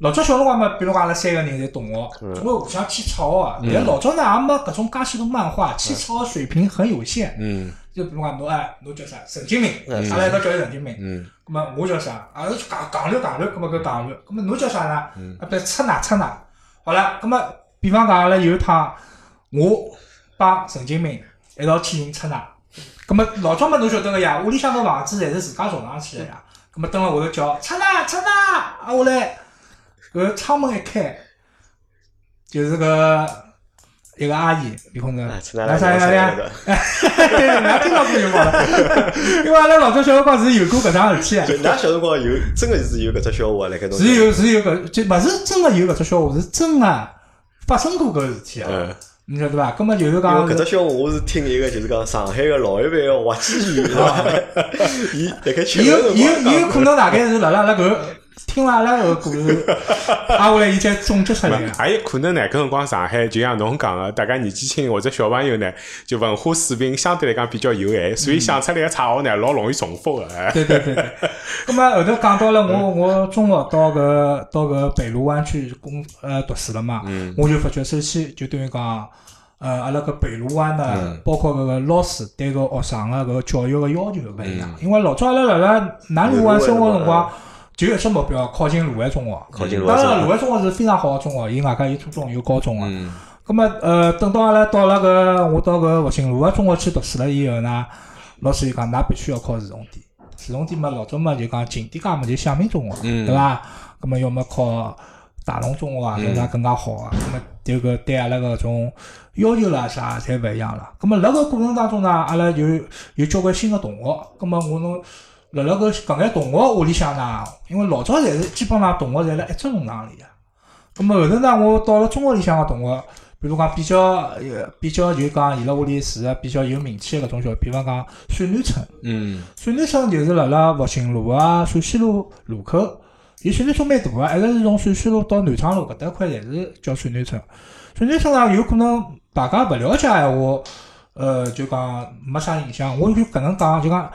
Speaker 3: 老早小辰光嘛，比如讲阿拉三个人侪同学，总归互相去吵啊。但老早呢也没搿种介许多漫画，去吵的水平很有限。
Speaker 1: 嗯
Speaker 3: 就比如讲侬哎，侬叫啥？陈金明，
Speaker 2: 嗯
Speaker 3: 阿拉一道叫伊神经病。
Speaker 1: 嗯
Speaker 3: 咁么我叫啥？啊，是戆戆绿戆绿，咁么搿戆绿。咁么侬叫啥呢？
Speaker 1: 嗯
Speaker 3: 啊，不出哪出哪。好了，咁么比方讲阿拉有一趟，我帮神经病一道去寻出哪。咁么老早么侬晓得个呀，屋里向个房子侪是自家造上去个呀。咁么蹲辣下头叫出哪出哪，啊下来搿窗门一开，就是个一个阿姨，李空城，
Speaker 2: 啊出哪
Speaker 3: 来
Speaker 2: 来
Speaker 3: 啥呀呀？
Speaker 2: 的？
Speaker 3: 对，㑚听到过就好了。因为阿拉老早小辰光是有过搿桩事体的。
Speaker 2: 就㑚小辰光有真个是有搿只笑话辣盖侬。
Speaker 3: 是有是有搿，就勿是真个有搿只笑话，是真个发生过搿事体啊，
Speaker 1: 嗯
Speaker 3: 你晓得伐？葛末就是讲
Speaker 2: 搿只笑话，我是听一个就是讲上海个老一辈个滑稽语，对伐？伊辣盖吃
Speaker 3: 有有有可能大概是辣辣辣搿听了阿拉搿故事，挨下来伊再总结出来个。
Speaker 1: 还有可能呢，搿辰光上海就像侬讲个，大家年纪轻或者小朋友呢，就文化水平相对来讲比较有限，所以想出来个绰号呢，老容易重复个。哎
Speaker 3: 对对对对。葛末 后头讲到了我我中学到搿到搿北路湾区工呃读书了嘛，我就发觉首先就等于讲。呃，阿拉搿北路湾呢，包括搿个老师对搿学生个搿个教育个要求勿一样，因为老早阿拉辣辣南卢湾生活辰光，就一只目标，靠近卢湾中学。
Speaker 2: 靠近罗
Speaker 3: 当然，
Speaker 2: 山
Speaker 3: 卢湾中学是非常好个中学，伊外加有初中有高中个。
Speaker 1: 嗯
Speaker 3: 咁么呃，等到阿拉到了搿我到搿复兴路个中学去读书了以后呢，老师就讲，㑚必须要考市重点。市重点嘛，老早嘛就讲近点家嘛就响明中学，
Speaker 1: 嗯
Speaker 3: 对伐？咁么要么考大同中学啊，搿啥更加好啊。咁么就搿对阿拉搿种要求啦啥侪勿一样了。咁么辣搿过程当中呢，阿拉有有交关新个同学，咁么我侬。辣辣搿搿眼同学屋里向呢，因为老早侪是基本上同学侪辣一只弄堂里个。咁么后头呢，我到了中学里向个同学，比如讲比较呃比较就讲伊拉屋里住个比较有名气个搿种小，比方讲水南村，
Speaker 1: 嗯
Speaker 3: 水南村就是辣辣复兴路啊、陕西路路口。伊水南村蛮大个，一直是从陕西路到南昌路搿搭块侪是叫水南村。水南村呢，有可能大家勿了解闲话，呃，就讲没啥印象。我就搿能讲，就讲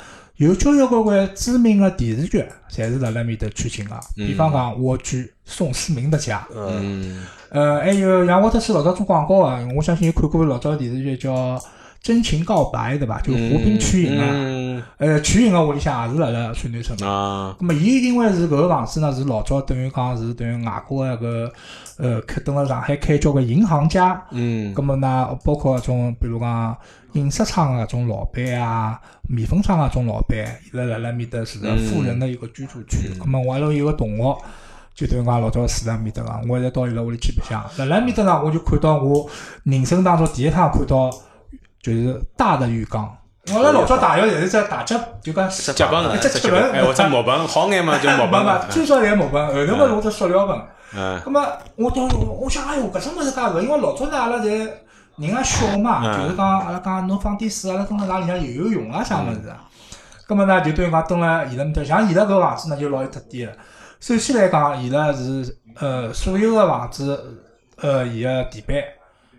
Speaker 3: 有交交关关知名个电视剧，侪是辣辣面搭取景个。比方讲《蜗居》《宋思明的家》。
Speaker 2: 嗯，
Speaker 1: 嗯
Speaker 3: 呃，还有像沃特斯老早做广告啊，我相信有看过老早电视剧叫《真情告白》，对伐？就和平取影啊。
Speaker 1: 嗯
Speaker 3: 呃，取影个屋里向也是辣辣水南村个。
Speaker 1: 啊
Speaker 3: 咁么，伊因为是搿个房子呢，是老早等于讲是等于外国个搿呃开蹲辣上海开交关银行家。
Speaker 1: 嗯
Speaker 3: 咁么呢，包括种比如讲印刷厂个种老板啊，面粉厂个种老板，伊拉辣辣面搭是个富人的一个居住区。咁么我阿拉有个同学，就等于讲老早住辣面搭个，我一直到伊拉屋里去白相。辣辣面搭呢，我就看到我人生当中第一趟看到就是大的浴缸。我阿拉老早大学侪是只大脚，就讲
Speaker 2: 只
Speaker 1: 脚本
Speaker 3: 一只脚盆
Speaker 1: 哎，或者木盆，好眼嘛就木本
Speaker 3: 没没，最少侪木盆，后头么弄只塑料盆。
Speaker 1: 嗯
Speaker 3: 咁么我到我想，哎哟，搿种物事介搿，因为老早呢阿拉侪人也小嘛，
Speaker 1: 嗯
Speaker 3: 就是讲阿拉讲侬放点水，阿拉蹲辣外里向游游泳啊啥物事啊。咁么呢，就等于讲蹲辣伊拉面搭，像伊拉搿房子呢就老有特点个。首先来讲，伊拉是呃所有个房子呃伊个地板，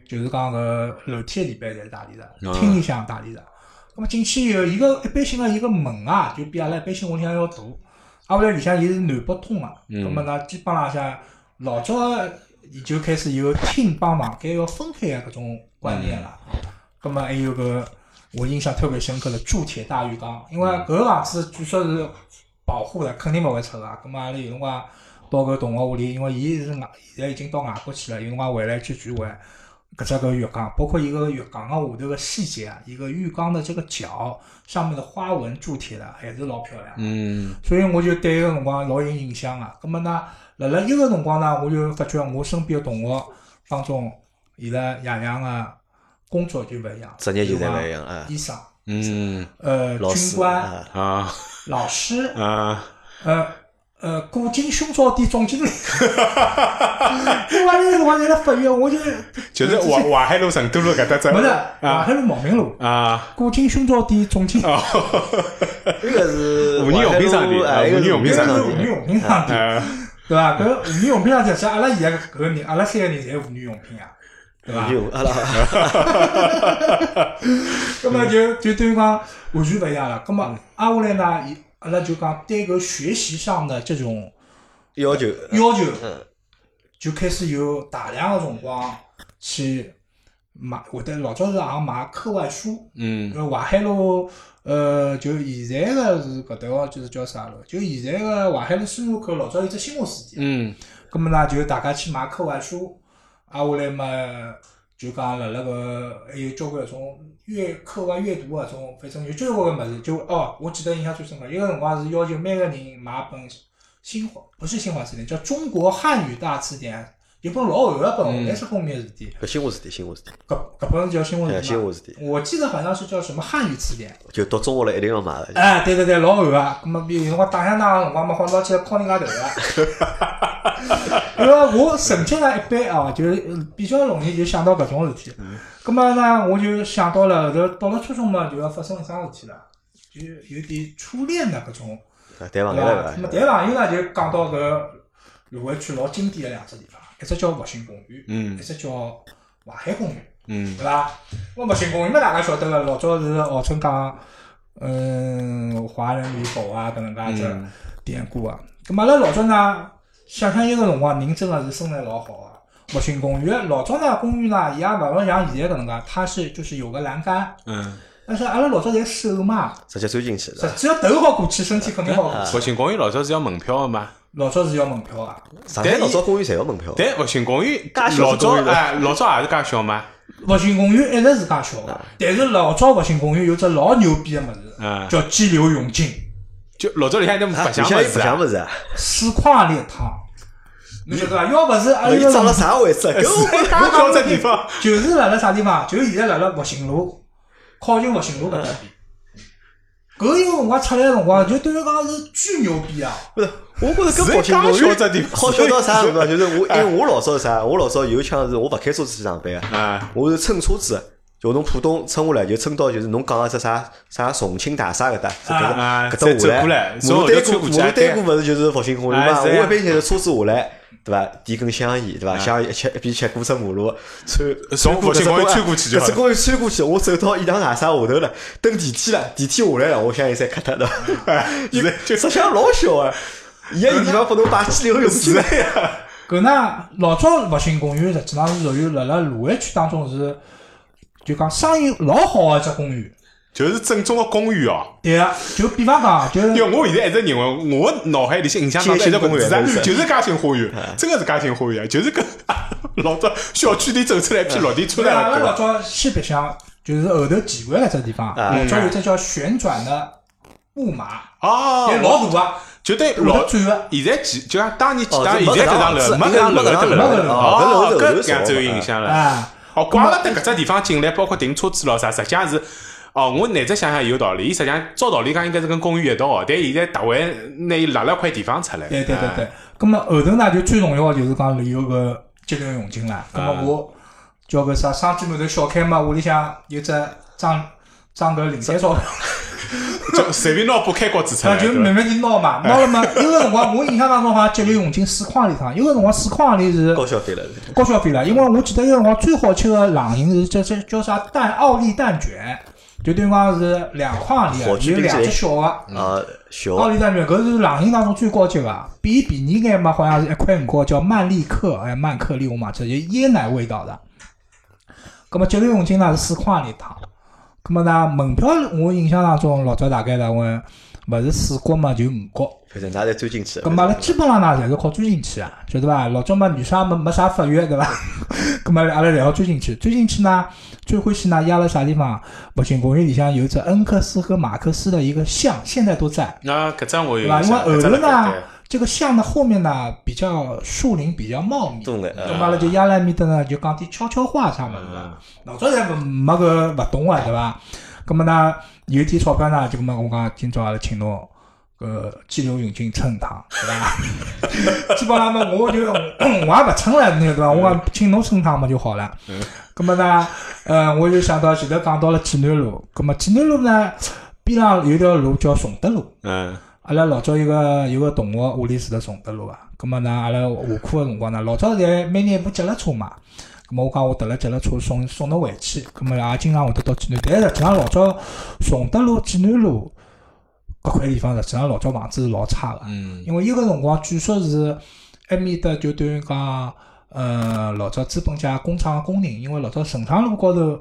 Speaker 3: 就是讲搿楼梯个地板侪是大理的，
Speaker 1: 嗯
Speaker 3: 厅里向大理石。咁么进去以后，伊个一般性个伊个门啊，就比阿拉一般性屋里向要大。挨下来里向伊是南北通个，葛末呢基本浪向老早伊就开始有厅帮房间要分开个搿种观念了。葛末还有个我印象特别深刻的铸铁大浴缸，因为搿个房子据说是保护的，肯定勿会拆个。葛末阿拉有辰光到搿同学屋里，因为伊是外现在已经到外国去了，有辰光回来去聚会。搿只个浴缸，包括一个浴缸个下头个细节啊，一个浴缸的这个角上面的花纹铸铁的，还是老漂亮。
Speaker 1: 嗯
Speaker 3: 所以我就对搿个辰光老有印象个。葛末呢，辣辣伊个辰光呢，我就发觉我身边个同学当中，伊拉爷娘个工作就勿一样，
Speaker 2: 职业就勿一样啊
Speaker 3: 医生，
Speaker 1: 嗯。
Speaker 3: 呃，军官、
Speaker 2: 啊，
Speaker 1: 啊。
Speaker 3: 老师，
Speaker 1: 啊，
Speaker 3: 呃呃，古今胸罩店总经理。我那个辰光在那法院，我就
Speaker 1: 就是淮淮海路、成都路搿搭只
Speaker 3: 勿是
Speaker 1: 啊。
Speaker 3: 淮海路茂名路。
Speaker 1: 啊，
Speaker 3: 古今胸罩店总经理，
Speaker 2: 一个是
Speaker 1: 妇女用品商店
Speaker 2: 哎，一个是
Speaker 1: 妇女用品商店
Speaker 3: 妇女用品商店，
Speaker 1: 呃
Speaker 3: 对伐？搿妇女用品商店，像阿拉现在搿个人，阿拉三个人侪妇女用品啊，对
Speaker 2: 阿拉
Speaker 3: 葛末就就等于讲完全勿一样了。葛末挨下来呢，伊阿拉就讲对搿学习上的这种
Speaker 2: 要求，
Speaker 3: 要求，
Speaker 2: 嗯
Speaker 3: 就开始有大量的辰光去买，会得老早是行买课外书。
Speaker 1: 嗯
Speaker 3: 呃，淮海路，呃，就现在个是搿搭个就是叫啥咯？就现在个淮海路西路口老早有只新华书店，
Speaker 1: 嗯
Speaker 3: 葛末呢就大家去买课外书，挨下来嘛就讲辣辣搿还有交关搿种阅课外阅读搿种，反正有交关个物事。就哦，我记得印象最深个，一个辰光是要求每个人买本新华，不是新华词典，叫《中国汉语大词典》，一本老厚个本，蓝色封面字体，
Speaker 2: 搿新华字典，新华字典，
Speaker 3: 搿搿本叫新华
Speaker 2: 哎
Speaker 3: 字典嘛。
Speaker 2: 新华字典，
Speaker 3: 我记得好像是叫什么汉语词典。
Speaker 2: 就读中学了一定要买个。
Speaker 3: 哎，对对对，老厚个，咁么有辰光打相打个辰光嘛，好拿起来敲人家头个。因为我成绩呢一般啊，就比较容易就想到搿种事体。咁么呢，我就想到了后头到了初中嘛，就要发生一桩事体了，就有点初恋的搿种，对伐？
Speaker 2: 朋友了
Speaker 3: 咁么谈朋友呢，就讲到搿卢湾区老经典的两只地方，一只叫复兴公园，
Speaker 1: 嗯
Speaker 3: 一只叫淮海公园。
Speaker 1: 嗯
Speaker 3: 对伐？我复兴公园嘛，大家晓得个，老早是号称讲，嗯，华人与狗啊，搿能介只
Speaker 1: 嗯
Speaker 3: 典故啊。咁阿拉老早呢，想想伊个辰光，人真个是身材老好啊。复兴公园老早呢，公园呢，伊也勿会像现在搿能介，它是就是有个栏杆，
Speaker 1: 嗯，
Speaker 3: 但是阿拉老早侪手嘛，
Speaker 2: 直接钻进去的。
Speaker 3: 实只要头好过去，身体肯定好过去。
Speaker 1: 复兴公园老早是要门票的嘛，
Speaker 3: 老早是要门票啊，
Speaker 2: 上海老早公园侪要门票，
Speaker 1: 但复兴公园
Speaker 2: 介小
Speaker 1: 老早哎，老早也是介小嘛，
Speaker 3: 复兴公园一直是介小个，但是老早复兴公园有只老牛逼个物事，
Speaker 1: 嗯，
Speaker 3: 叫激流勇进。
Speaker 1: 就老早里向那
Speaker 2: 啊
Speaker 1: 白相物事啊，
Speaker 2: 相物事啊，
Speaker 3: 水矿烈汤，侬晓得伐？要勿是阿拉
Speaker 2: 伊长了
Speaker 3: 个
Speaker 2: 啥位置啊？搿我
Speaker 1: 刚刚这地方，
Speaker 3: 就是辣辣啥地方？就是现在辣辣复兴路，靠近复兴路搿搭边。搿一个辰光出来个辰光，就等于讲是巨牛逼啊！
Speaker 2: 不是，我觉着
Speaker 1: 是
Speaker 2: 搿复兴公
Speaker 1: 介小只地方
Speaker 2: 好笑到啥地方？就是我，因为我老早是啥？我老早有一腔是我勿开车子去上班啊，
Speaker 1: 啊，
Speaker 2: 我是乘车子。就从浦东乘下来，就乘到就是侬讲个只啥啥重庆大厦搿搭，是搿
Speaker 1: 啊
Speaker 2: 个搿搭下来，
Speaker 1: 从后头
Speaker 2: 马路对过，
Speaker 1: 穿过去啊
Speaker 2: 马路对过勿是就是复兴公园嘛？我一般性车子下来，对伐？点根香烟，对伐？香烟一吃一边吃过只马路，穿
Speaker 1: 从复兴公园穿过去就好了
Speaker 2: 搿只公园穿过去，我走到颐堂大厦下头了，等电梯了，电梯下来了，我香烟侪磕脱了。
Speaker 1: 现在就
Speaker 2: 实相老小啊，伊个地方拨侬摆激流勇进来呀。
Speaker 3: 搿呢，老早复兴公园实际上是属于辣辣卢湾区当中是，就讲生意老好个一只公园。
Speaker 1: 就是正宗的公寓哦。
Speaker 3: 对个，就比方讲，就是
Speaker 1: 因为我现在一直认为，我脑海里向印象当中
Speaker 2: 公园
Speaker 1: 是
Speaker 2: 是
Speaker 1: 就是嘉兴花园，真的是嘉兴花园，就是跟老早小区里走出来一批绿地出来
Speaker 3: 阿拉老，早西白相，就是后头奇怪了只地方，
Speaker 2: 啊
Speaker 3: 老早有只叫旋转的木马，
Speaker 1: 哦
Speaker 3: 也，老大个，
Speaker 1: 就对
Speaker 3: 会
Speaker 1: 老
Speaker 3: 转个。
Speaker 1: 现在几就像当年
Speaker 2: 几
Speaker 1: 当
Speaker 2: 这
Speaker 1: 现在搿幢楼
Speaker 2: 没
Speaker 1: 没搿张楼
Speaker 2: 没搿张
Speaker 1: 头了，
Speaker 2: 楼哦搿
Speaker 1: 样子有印象了。
Speaker 3: 哎，
Speaker 1: 哦，怪勿得搿只地方进来，包括停车子咯啥，实际上是。哦，我乃再想想有道理，伊实际上照道理讲应该是跟公园一道哦，但现在特为拿伊拉了块地方出来。
Speaker 3: 对对对对
Speaker 1: 啊。
Speaker 3: 咁么后头呢，就最重要个就是讲旅游个节流勇进了。咁
Speaker 1: 啊
Speaker 3: 么我叫个啥双鸡馒头小开嘛，屋里向有只装装个零三钞票，
Speaker 1: 就随便拿把开锅子出来，
Speaker 3: 啊就慢慢地拿嘛，拿了嘛。有个辰光我印象当中好像节流勇进水矿里趟，有个辰光水矿里是
Speaker 2: 高消费了，
Speaker 3: 高消费了，因为我记得有个辰光最好吃个冷饮是叫叫叫啥蛋奥利蛋卷，就等于讲是两块行钿啊，
Speaker 2: 火炬
Speaker 3: 有两只小个。
Speaker 2: 呃，小
Speaker 3: 奥利丹面搿是冷饮当中最高级个，比便宜眼嘛，好像是一块五角，叫曼丽克，哎，曼克利我嘛，这就椰奶味道的。葛么九六永金呢是四块钿一趟，葛么呢门票我印象当中老早大概呢，我勿是四国嘛就五国，
Speaker 2: 反正㑚侪钻进去了。
Speaker 3: 葛么阿拉基本上呢侪是靠钻进去啊，晓得伐？老早嘛女生没没啥发育对伐？葛么阿拉侪要钻进去，钻进去呢最欢喜呢压了啥地方？博兴公园里向有只恩克斯和马克思的一个像，现在都在。
Speaker 1: 那搿张我有
Speaker 3: 对吧？因为后头呢，这个像的后面呢比较树林比较茂密，
Speaker 2: 懂了
Speaker 3: 咁阿拉就压辣埃面搭呢就讲点悄悄话啥物事
Speaker 1: 嗯。
Speaker 3: 老早侪勿没搿勿懂啊对伐？咁么呢有一点钞票呢，就咁么我讲今朝阿拉请侬搿激流勇进蹭一趟，对伐？基本上嘛我就 我也勿蹭了，对伐？我讲请侬蹭趟嘛就好了。咁么呢，呃，我就想到前头讲到了济南路，咁么济南路呢边上有条路叫崇德路。
Speaker 1: 嗯
Speaker 3: 阿拉老早有个有个同学屋里住在崇德路个，咁么呢，阿拉下课个辰光呢，老早侪每年一部脚踏车嘛，咁么我讲我踏了脚踏车送送侬回去，咁么也经常会得到济南，但是实际上老早崇德路、济南路搿块地方，实际上老早房子是老差个，
Speaker 1: 嗯。
Speaker 3: 因为伊个辰光据说是埃面搭就等于讲，呃，老早资本家工厂个工人，因为老早盛昌路高头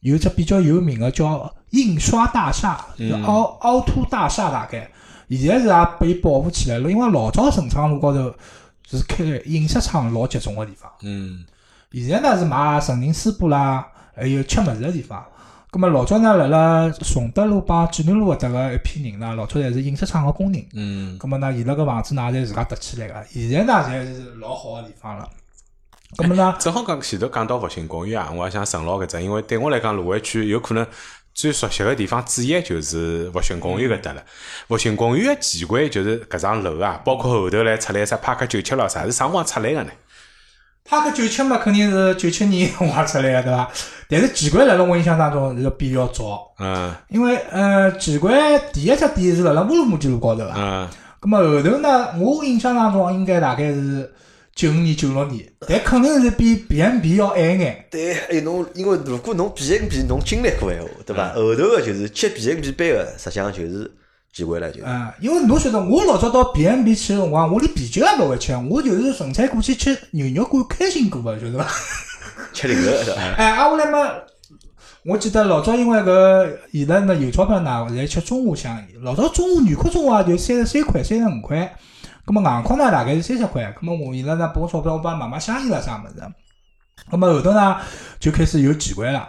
Speaker 3: 有一只比较有名个叫印刷大厦，叫
Speaker 1: 嗯
Speaker 3: 凹凹凸大厦大概，现在是也被保护起来了，因为老早盛昌路高头是开印刷厂老集中个地方，
Speaker 1: 嗯
Speaker 3: 现在呢是卖成人书簿啦，还有吃物事个地方。咁么老早呢，辣辣崇德路帮济南路搿搭个一批人呢，老早侪是印刷厂个工人。
Speaker 1: 嗯
Speaker 3: 咁么呢，伊拉个房子呢，侪自家搭起来个，现在呢，侪是老好个地方了。咁么呢，
Speaker 1: 正好讲前头讲到复兴公园啊，我也想陈老搿只，因为对我来讲，卢湾区有可能最熟悉个地方之一就是复兴公园搿搭了。复兴公园个奇观就是搿幢楼啊，包括后头来出来啥帕克九七咯啥，是啥辰光出来个呢？
Speaker 3: 帕克九七嘛，肯定是九七年挖出来个，对伐？但是奇观辣辣我印象当中是比较早，
Speaker 1: 嗯
Speaker 3: 因为呃，奇观第一只店是辣辣乌鲁木齐路高头个。
Speaker 1: 嗯
Speaker 3: 咁么后头呢，我印象当中应该大概是九五年、九六年，但肯定是比 B N B 要晚一眼。
Speaker 2: 对，哎，侬因为如果侬 B N B 侬经历过闲话，对伐？后头个就是接 B N B 班个，实际上就是机会了，就。
Speaker 3: 嗯，因为侬晓得，我老早到 B N B 去个辰光，我连啤酒也勿会吃，我就是纯粹过去吃牛肉干开心过个，晓得伐？
Speaker 2: 吃零个是吧？
Speaker 3: 哎，挨下来嘛，我记得老早因为搿伊拉呢有钞票呢，侪吃中华香烟。老早中华女课中华也就三十三块、三十五块，葛么硬壳呢大概是三十块。葛么我伊拉呢拨我钞票，我帮买买香烟啦啥物事。葛么后头呢就开始有奇观了。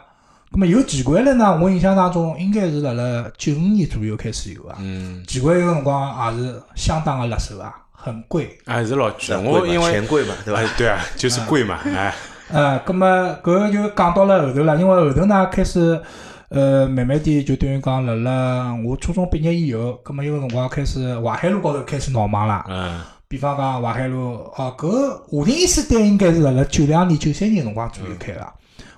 Speaker 3: 葛么有奇观了呢，我印象当中应该是辣辣九五年左右开始有啊。
Speaker 1: 嗯，
Speaker 3: 奇观有个辰光也是相当个辣手啊，很贵。
Speaker 1: 还是老贵。我因为
Speaker 2: 钱贵嘛，对伐
Speaker 1: 哎？对啊，就是贵嘛，哎，
Speaker 3: 呃，葛么搿就讲到了后头了，因为后头呢开始，呃，慢慢点就等于讲辣辣我初中毕业以后，葛么有个辰光开始淮海路高头开始闹忙了。
Speaker 1: 嗯
Speaker 3: 比方讲淮海路，哦，搿华庭伊斯丹应该是辣辣九两年、九三年辰光左右开个。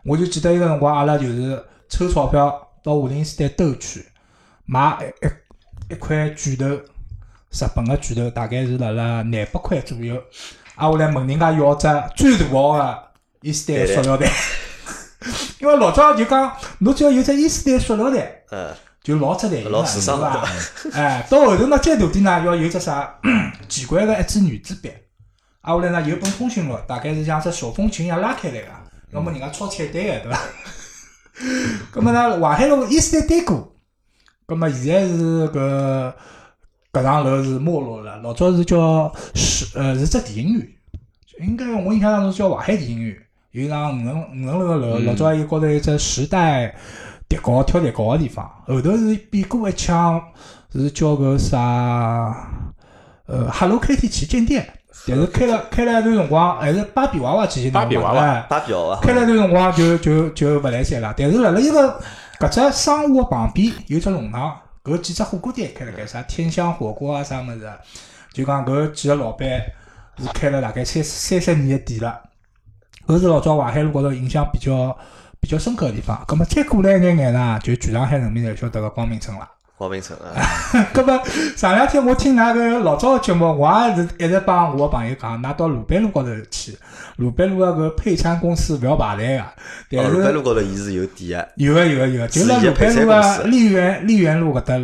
Speaker 3: 我就记得一个辰光，阿拉就是抽钞票到华庭伊斯丹兜去，买一一一块卷头，日本个卷头，大概是辣辣廿八块左右。挨下来问人家要只最大号个伊斯丹塑料袋，因为老早就讲，侬只要有只伊斯丹塑料袋，
Speaker 2: 嗯，
Speaker 3: 就老值钱个，
Speaker 2: 老时尚
Speaker 3: 对伐？哎，到后头呢，再大点呢，要有只啥奇怪个一支原子笔，挨下来呢有本通讯录，大概是像只小风琴一样拉开来个，要么人家抄菜单个，对伐？葛么呢，淮海路伊斯丹单过，葛么现在是搿搿幢楼是没落了，老早是叫是呃是只电影院，应该我印象当中是叫淮海电影院，有一幢五层五层楼个楼，老早还有高头一只时代迭高跳迭高个地方，后头是变过一枪是叫个啥呃 Hello Kitty 旗舰店，但是开了开了一段辰光，还是芭比娃娃旗舰店，
Speaker 1: 芭比娃娃
Speaker 3: 哎
Speaker 2: 芭比娃娃，
Speaker 3: 开了一段辰光就就就勿来三了。但是辣辣一个搿只商务个旁边有只弄堂，搿几只火锅店开了盖啥天香火锅啊啥物事，就讲搿几个老板是开了大概三三十年个店了。搿是老早淮海路高头印象比较比较深刻个地方。葛末再过来一眼眼呢，就全上海人民侪晓得个光明村了。
Speaker 2: 光明城啊，
Speaker 3: 搿么上两天我听㑚个老早个节目，我也是一直帮我个朋友讲，㑚到鲁班路高头去，鲁班路个搿配餐公司勿要排队个，但
Speaker 2: 哦，鲁班路高头伊是有店个，
Speaker 3: 有个有个有个，就辣鲁班路个丽园丽园路搿搭，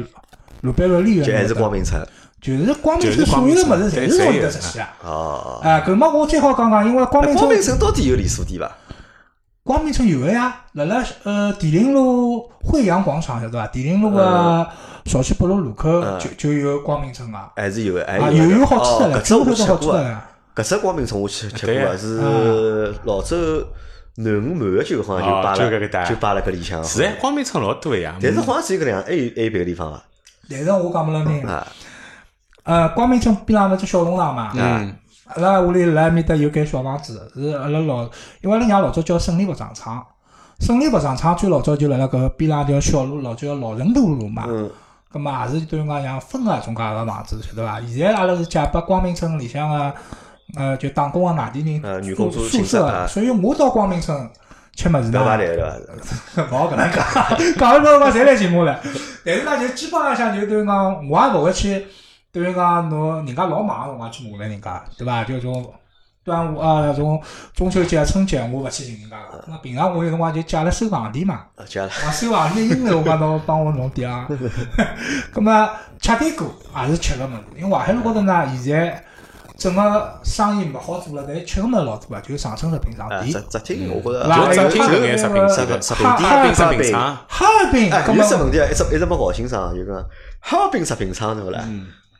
Speaker 3: 鲁班路丽园
Speaker 2: 就还
Speaker 3: 路搿搭，
Speaker 2: 是光明城。
Speaker 3: 就是光明
Speaker 1: 就是
Speaker 3: 城所有的物事侪是会
Speaker 1: 对侪有的
Speaker 3: 得出去啊。
Speaker 2: 哦，
Speaker 3: 啊，搿么我最好讲讲，因为光明
Speaker 2: 哎光明
Speaker 3: 城
Speaker 2: 城到底有连锁店伐？
Speaker 3: 光明城有个呀，辣辣呃地灵路惠阳广场晓得伐？地灵路个小区北路路口
Speaker 2: 嗯
Speaker 3: 就就有光明城啊。
Speaker 2: 还是有个，还
Speaker 3: 啊，
Speaker 2: 有
Speaker 3: 有有好吃的
Speaker 2: 哦
Speaker 3: 了，
Speaker 2: 搿只。搿只光明城我去吃过啊，是老周南五满个酒好像就
Speaker 1: 哦
Speaker 2: 摆
Speaker 1: 就搿个搭
Speaker 2: 了，就摆了搿里向。
Speaker 1: 是哎，光明城老多呀。
Speaker 2: 但是好像只有搿两，还有还有别个地方伐？
Speaker 3: 但是我讲勿了听，
Speaker 2: 啊，
Speaker 3: 呃，光明城边浪勿是小弄堂嘛？
Speaker 1: 嗯，
Speaker 3: 阿拉屋里辣埃面搭有间小房子，是阿拉老，因为阿拉娘老早叫胜利服装厂，胜利服装厂最老早就辣辣搿边浪条小路，老叫老成都路嘛。
Speaker 2: 嗯，
Speaker 3: 咁嘛也是等于讲像分个种介个房子，晓得伐？现在阿拉是借拨光明村里向个，呃，就打工个外地人
Speaker 2: 呃女工
Speaker 3: 宿
Speaker 2: 宿
Speaker 3: 宿舍，
Speaker 2: 啊
Speaker 3: 所以我到光明村吃物事呢 好搿能讲，讲了辰光侪来寻我了。但是呢，就基本浪向就等于讲，我也勿会去，等于讲侬人家老忙个辰光去麻烦人家，对伐？就种端午啊，种中秋节、春节，我勿去寻人家个。那平常我有辰光就借了收房钿嘛。
Speaker 2: 啊，加了。
Speaker 3: 啊，收房钿应酬我讲侬帮我弄点啊。葛么吃点过也是吃个物事，因为淮海路高头呢，现在整个生意勿好做了，但是吃个物事老多啊，就是长春食品厂
Speaker 2: 啊，
Speaker 3: 店
Speaker 2: 直。直听我觉着
Speaker 1: 就只听搿眼食品
Speaker 2: 食
Speaker 1: 厂
Speaker 2: 品食品店
Speaker 3: 哈哈尔
Speaker 2: 滨
Speaker 1: 品厂，
Speaker 3: 哈尔滨，
Speaker 2: 哎，
Speaker 3: 葛么
Speaker 2: 有只问题啊，一直一直没搞清爽，就讲哈尔滨食品厂对勿啦？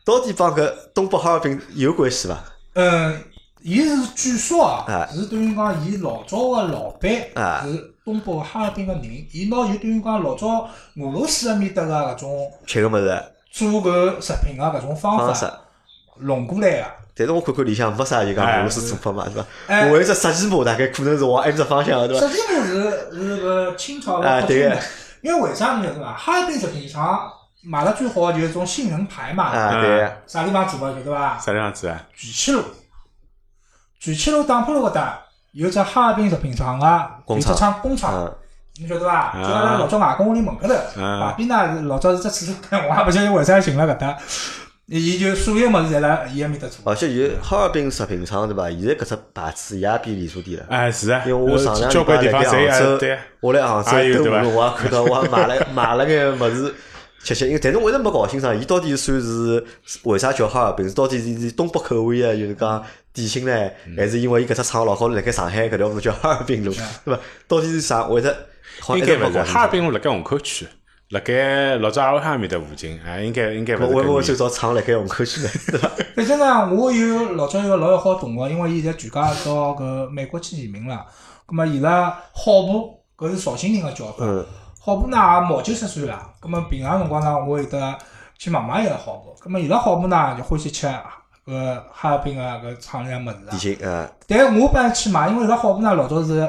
Speaker 1: 嗯
Speaker 2: 到底帮搿东北哈尔滨有关系伐？
Speaker 3: 嗯，伊是据说啊
Speaker 2: 哎，
Speaker 3: 是等于讲伊老早个老板
Speaker 2: 哎
Speaker 3: 是东北哈尔滨个人，伊拿就等于讲老早俄罗斯埃面搭个搿种
Speaker 2: 吃个物事
Speaker 3: 做搿食品个搿种方
Speaker 2: 方式。
Speaker 3: 法，弄过来个。
Speaker 2: 但是我看看里向没啥就讲
Speaker 1: 哎。
Speaker 2: 俄罗斯做法嘛，是伐？
Speaker 3: 哎。
Speaker 2: 我一只杀鸡马大概可能是往埃面只方向，对伐？
Speaker 3: 实际上是是搿清朝
Speaker 2: 哎对。个
Speaker 3: 因为为啥你晓得伐？哈尔滨食品厂卖了最好的就是种杏仁牌嘛，
Speaker 2: 啊，对，
Speaker 3: 啥地方做个晓得伐？
Speaker 1: 啥地方做啊？
Speaker 3: 聚七路，聚七路打浦路搿搭有只哈尔滨食品厂个有只
Speaker 2: 工厂
Speaker 3: 厂工厂，
Speaker 2: 嗯，
Speaker 3: 你晓得伐？
Speaker 1: 啊
Speaker 3: 就阿拉老早外公屋里门口头，
Speaker 1: 啊
Speaker 3: 旁边呢是老早是只厕所间，我也勿晓得为啥寻了搿搭。伊就所有物事侪辣伊埃面搭做。
Speaker 2: 而且有哈尔滨食品厂对伐？现在搿只牌子也变连锁店了。
Speaker 1: 哎，是啊，
Speaker 2: 因为我上两
Speaker 1: 交
Speaker 2: 礼拜杭州我来杭州
Speaker 1: 对伐
Speaker 2: 兜路，我也看到，我也买了买了眼物事吃吃。因为但是我一直没搞清爽，伊到底算是为啥叫哈尔滨？是到底是东北口味啊，就是讲点心呢，
Speaker 1: 嗯
Speaker 2: 还是因为伊搿只厂老好辣盖上海搿条路叫哈尔滨路，对伐？到底是啥？我一直好
Speaker 1: 应该勿是。哈尔。滨路辣盖虹口区，辣盖老早阿拉海面搭附近，哎，应该应该勿是
Speaker 2: 我会勿会最
Speaker 1: 搿
Speaker 2: 早厂辣盖虹口区呢？对伐？
Speaker 3: 反正呢，我有老早有个老要好同学，因为伊现在全家到搿美国去移民了。葛末伊拉好部搿是绍兴人个叫法，
Speaker 2: 嗯，
Speaker 3: 好布呢也毛九十岁了。葛末平常辰光呢，我会得去买买伊拉好布。葛末伊拉好布呢就欢喜吃搿哈尔滨个搿厂里向物事啊
Speaker 2: 点。心啊，
Speaker 3: 但是我本来去买，因为伊拉好布呢老早是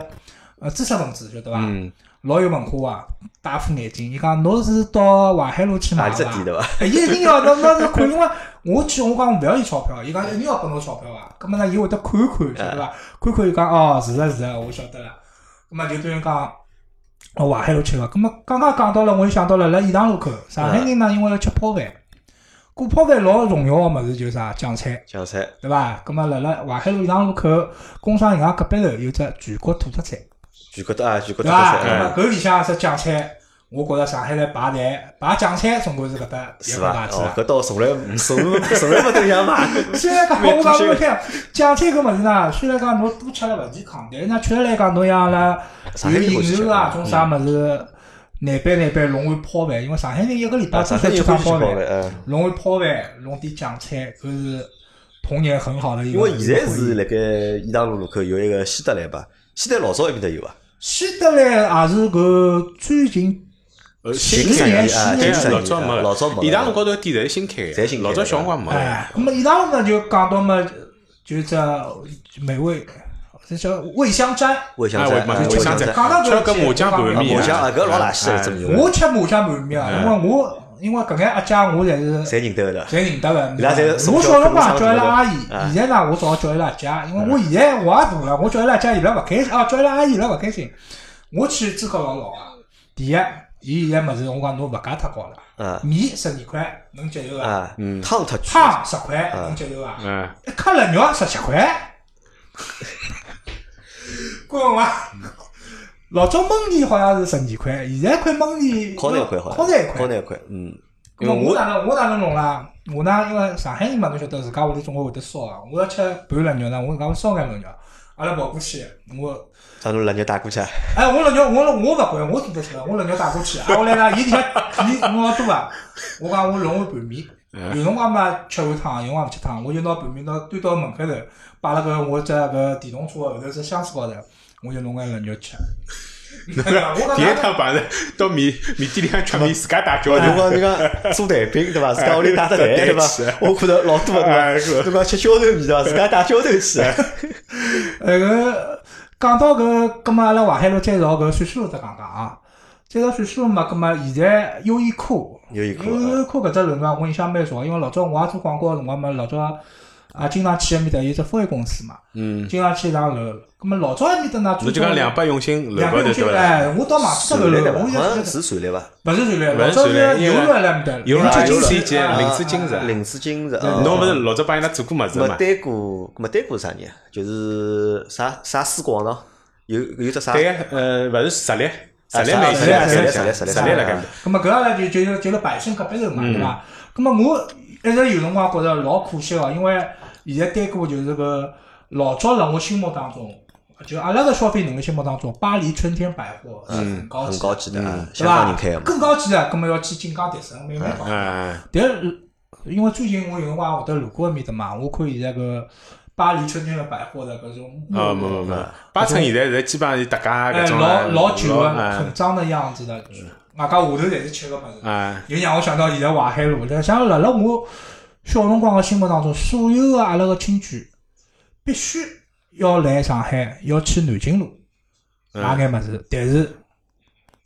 Speaker 3: 呃知识分子，晓得伐？
Speaker 1: 嗯，
Speaker 3: 老有文化啊，大副眼镜。伊讲侬是到淮海路去买伐
Speaker 2: 哪只？店对伐？
Speaker 3: 哎伊一定要侬侬是看，因为我去我讲勿要伊钞票，伊讲一定要拨侬钞票啊。葛末呢，伊会得看一看，晓得伐？看看伊讲哦，是的是的，我晓得了。葛末就等于讲。哦，淮海路吃个，葛么刚刚讲到了，我又想到了辣颐堂路口，上海人呢，因为要吃泡饭，过泡饭老重要个物事就是啥？酱菜，
Speaker 2: 酱菜。
Speaker 3: 对伐？葛末辣辣淮海路颐堂路口工商银行隔壁头有只全国土特产，
Speaker 2: 全国的啊，全国
Speaker 3: 土？
Speaker 2: 特色
Speaker 3: 那么
Speaker 2: 啊，
Speaker 3: 搿里向只酱菜，我觉着上海来排队排酱菜，总归是搿搭
Speaker 2: 是伐？
Speaker 3: 一个大气
Speaker 2: 哦，搿倒从来从来从来没等想买。
Speaker 3: 虽然讲 我讲侬听，酱菜搿物事呢，虽然讲侬多吃了勿健康，但是呢，确实来讲，侬像阿拉有
Speaker 2: 上海人欢喜吃
Speaker 3: 应酬啊，
Speaker 2: 嗯
Speaker 3: 种啥物事，难办难办，弄碗泡饭，因为上海人一个礼拜
Speaker 2: 啊，
Speaker 3: 至
Speaker 2: 上海
Speaker 3: 少吃趟泡
Speaker 2: 饭。
Speaker 3: 弄碗泡饭，弄点酱菜，搿是童年很好的一个。
Speaker 2: 因为现在是辣盖颐堂路路口有一个西德来吧，西德老早埃面搭有啊，
Speaker 3: 西德来也是搿最近
Speaker 1: 呃，
Speaker 3: 新
Speaker 1: 新开
Speaker 3: 年
Speaker 1: 的，对
Speaker 3: 新年
Speaker 1: 老早没，
Speaker 2: 老早没
Speaker 1: 颐堂路高头店侪是新开的，
Speaker 2: 侪新开的
Speaker 1: 老早小辰光没的。
Speaker 3: 哎，那么颐堂路呢就讲到嘛，就这美味，这叫味香斋。
Speaker 1: 哎，
Speaker 2: 味香斋，味香斋，
Speaker 3: 讲到搿
Speaker 1: 个麻酱拌
Speaker 2: 啊
Speaker 1: 面，
Speaker 2: 麻酱啊，搿老垃圾真名字，
Speaker 3: 我吃麻酱拌面啊，
Speaker 1: 哎
Speaker 3: 因为我因为搿眼阿姐我侪是
Speaker 2: 侪认得的。
Speaker 3: 侪认得的。
Speaker 2: 伊拉侪从
Speaker 3: 我
Speaker 2: 小
Speaker 3: 小辰光叫伊拉阿姨，现在呢我只好叫伊拉姐，因为我现在我也大了，我叫伊拉姐伊拉勿开心，啊叫伊拉阿姨伊拉勿开心。我去资格老老啊，第一，伊现在物事我讲侬物价太高了，
Speaker 2: 嗯
Speaker 3: 米十二块能接受伐？
Speaker 2: 啊，汤特，
Speaker 3: 汤十块能接受伐？
Speaker 1: 嗯，
Speaker 3: 一克腊肉十七块，滚伐！老早焖面好像是十二块，现在块焖面
Speaker 2: 烤廿块好像，
Speaker 3: 烤廿块。
Speaker 2: 烤廿块，嗯，
Speaker 3: 咁么我哪能我哪能弄啦？我呢，因为上海人嘛，侬晓得自家屋里总归会得烧啊。我要吃拌腊肉呢，我自家会烧眼腊肉。阿拉跑过去，我
Speaker 2: 把侬辣肉带过去啊，
Speaker 3: 哎，我辣肉我我勿管，我做得出来，我辣肉带过去。啊，后来呢，伊里向皮弄老多啊，我讲我弄碗拌面。有辰光嘛吃碗汤，有辰光勿吃汤，我就拿拌面拿端到门口头，摆辣搿我只搿电动车后头只箱子高头，我就弄眼腊肉吃。
Speaker 1: 第一趟碰着到面面店里向吃面，自家带交道。
Speaker 2: 侬讲人家做蛋饼对伐？自家屋里带只蛋对伐？我看到老多
Speaker 1: 哎
Speaker 2: 对
Speaker 1: 是
Speaker 2: 伐？侬讲吃浇头面对伐？自家带浇头去，
Speaker 3: 那个讲到搿，葛末阿拉淮海路再绕搿水西路再讲讲啊。再绕水西路嘛，葛末现在优衣库，
Speaker 2: 优衣库
Speaker 3: 优衣库搿只轮伐，我印象蛮熟，因为老早我也做广告个辰光嘛，老早也经常去埃面搭有只福威公司嘛，
Speaker 1: 嗯，
Speaker 3: 经常去上楼。葛末老早埃面搭呢，
Speaker 1: 侬就讲两百用心楼
Speaker 3: 两百用心
Speaker 1: 高头对伐？
Speaker 3: 哎，我到忘记脱楼了，
Speaker 2: 传来的伐？
Speaker 3: 我
Speaker 2: 好像
Speaker 3: 现在
Speaker 2: 是传来伐？
Speaker 3: 勿是传来，
Speaker 1: 勿是
Speaker 3: 老早是
Speaker 1: 传来因为
Speaker 3: 有了埃面搭，
Speaker 1: 有了
Speaker 3: 林志
Speaker 1: 有了
Speaker 3: 金啊
Speaker 1: 林志金是
Speaker 2: 林志金是，
Speaker 1: 侬勿是老早帮伊拉做过物事
Speaker 2: 没
Speaker 1: 嘛？
Speaker 2: 单过，没单过啥人？就是啥啥思广场，有有只啥？
Speaker 1: 对个，呃，勿是实力，实力
Speaker 2: 啊
Speaker 1: 美
Speaker 2: 实力
Speaker 1: 实力
Speaker 2: 实力实力
Speaker 1: 实力辣盖面搭。
Speaker 3: 咁么搿阿拉就就就辣百盛隔壁头嘛，
Speaker 1: 嗯
Speaker 3: 对伐？咁么我一直有辰光觉着老可惜哦，因为现在单过就是个老早辣我心目当中，就阿拉个消费能力心目当中，巴黎春天百货是很高
Speaker 2: 很
Speaker 3: 级的，
Speaker 2: 高级的，啊，
Speaker 3: 对伐
Speaker 2: 人开的？嘛。
Speaker 3: 更高级的，咁么要去锦江迪城慢慢搞。
Speaker 1: 嗯，
Speaker 3: 但是因为最近我有辰光会得路过埃面搭嘛，我看现在个巴黎春天的百货的搿种
Speaker 1: 啊，没没没，八成现在是基本上是大家
Speaker 3: 哎
Speaker 1: 搿种
Speaker 3: 老老旧个
Speaker 1: 哎
Speaker 3: 很脏的样子的，外加下头侪是吃个物事。
Speaker 1: 哎，
Speaker 3: 又让我想到现在淮海路，但像辣辣我小辰光个心目当中，所有个阿拉个亲眷必须要来上海，要去南京路买眼物事，但是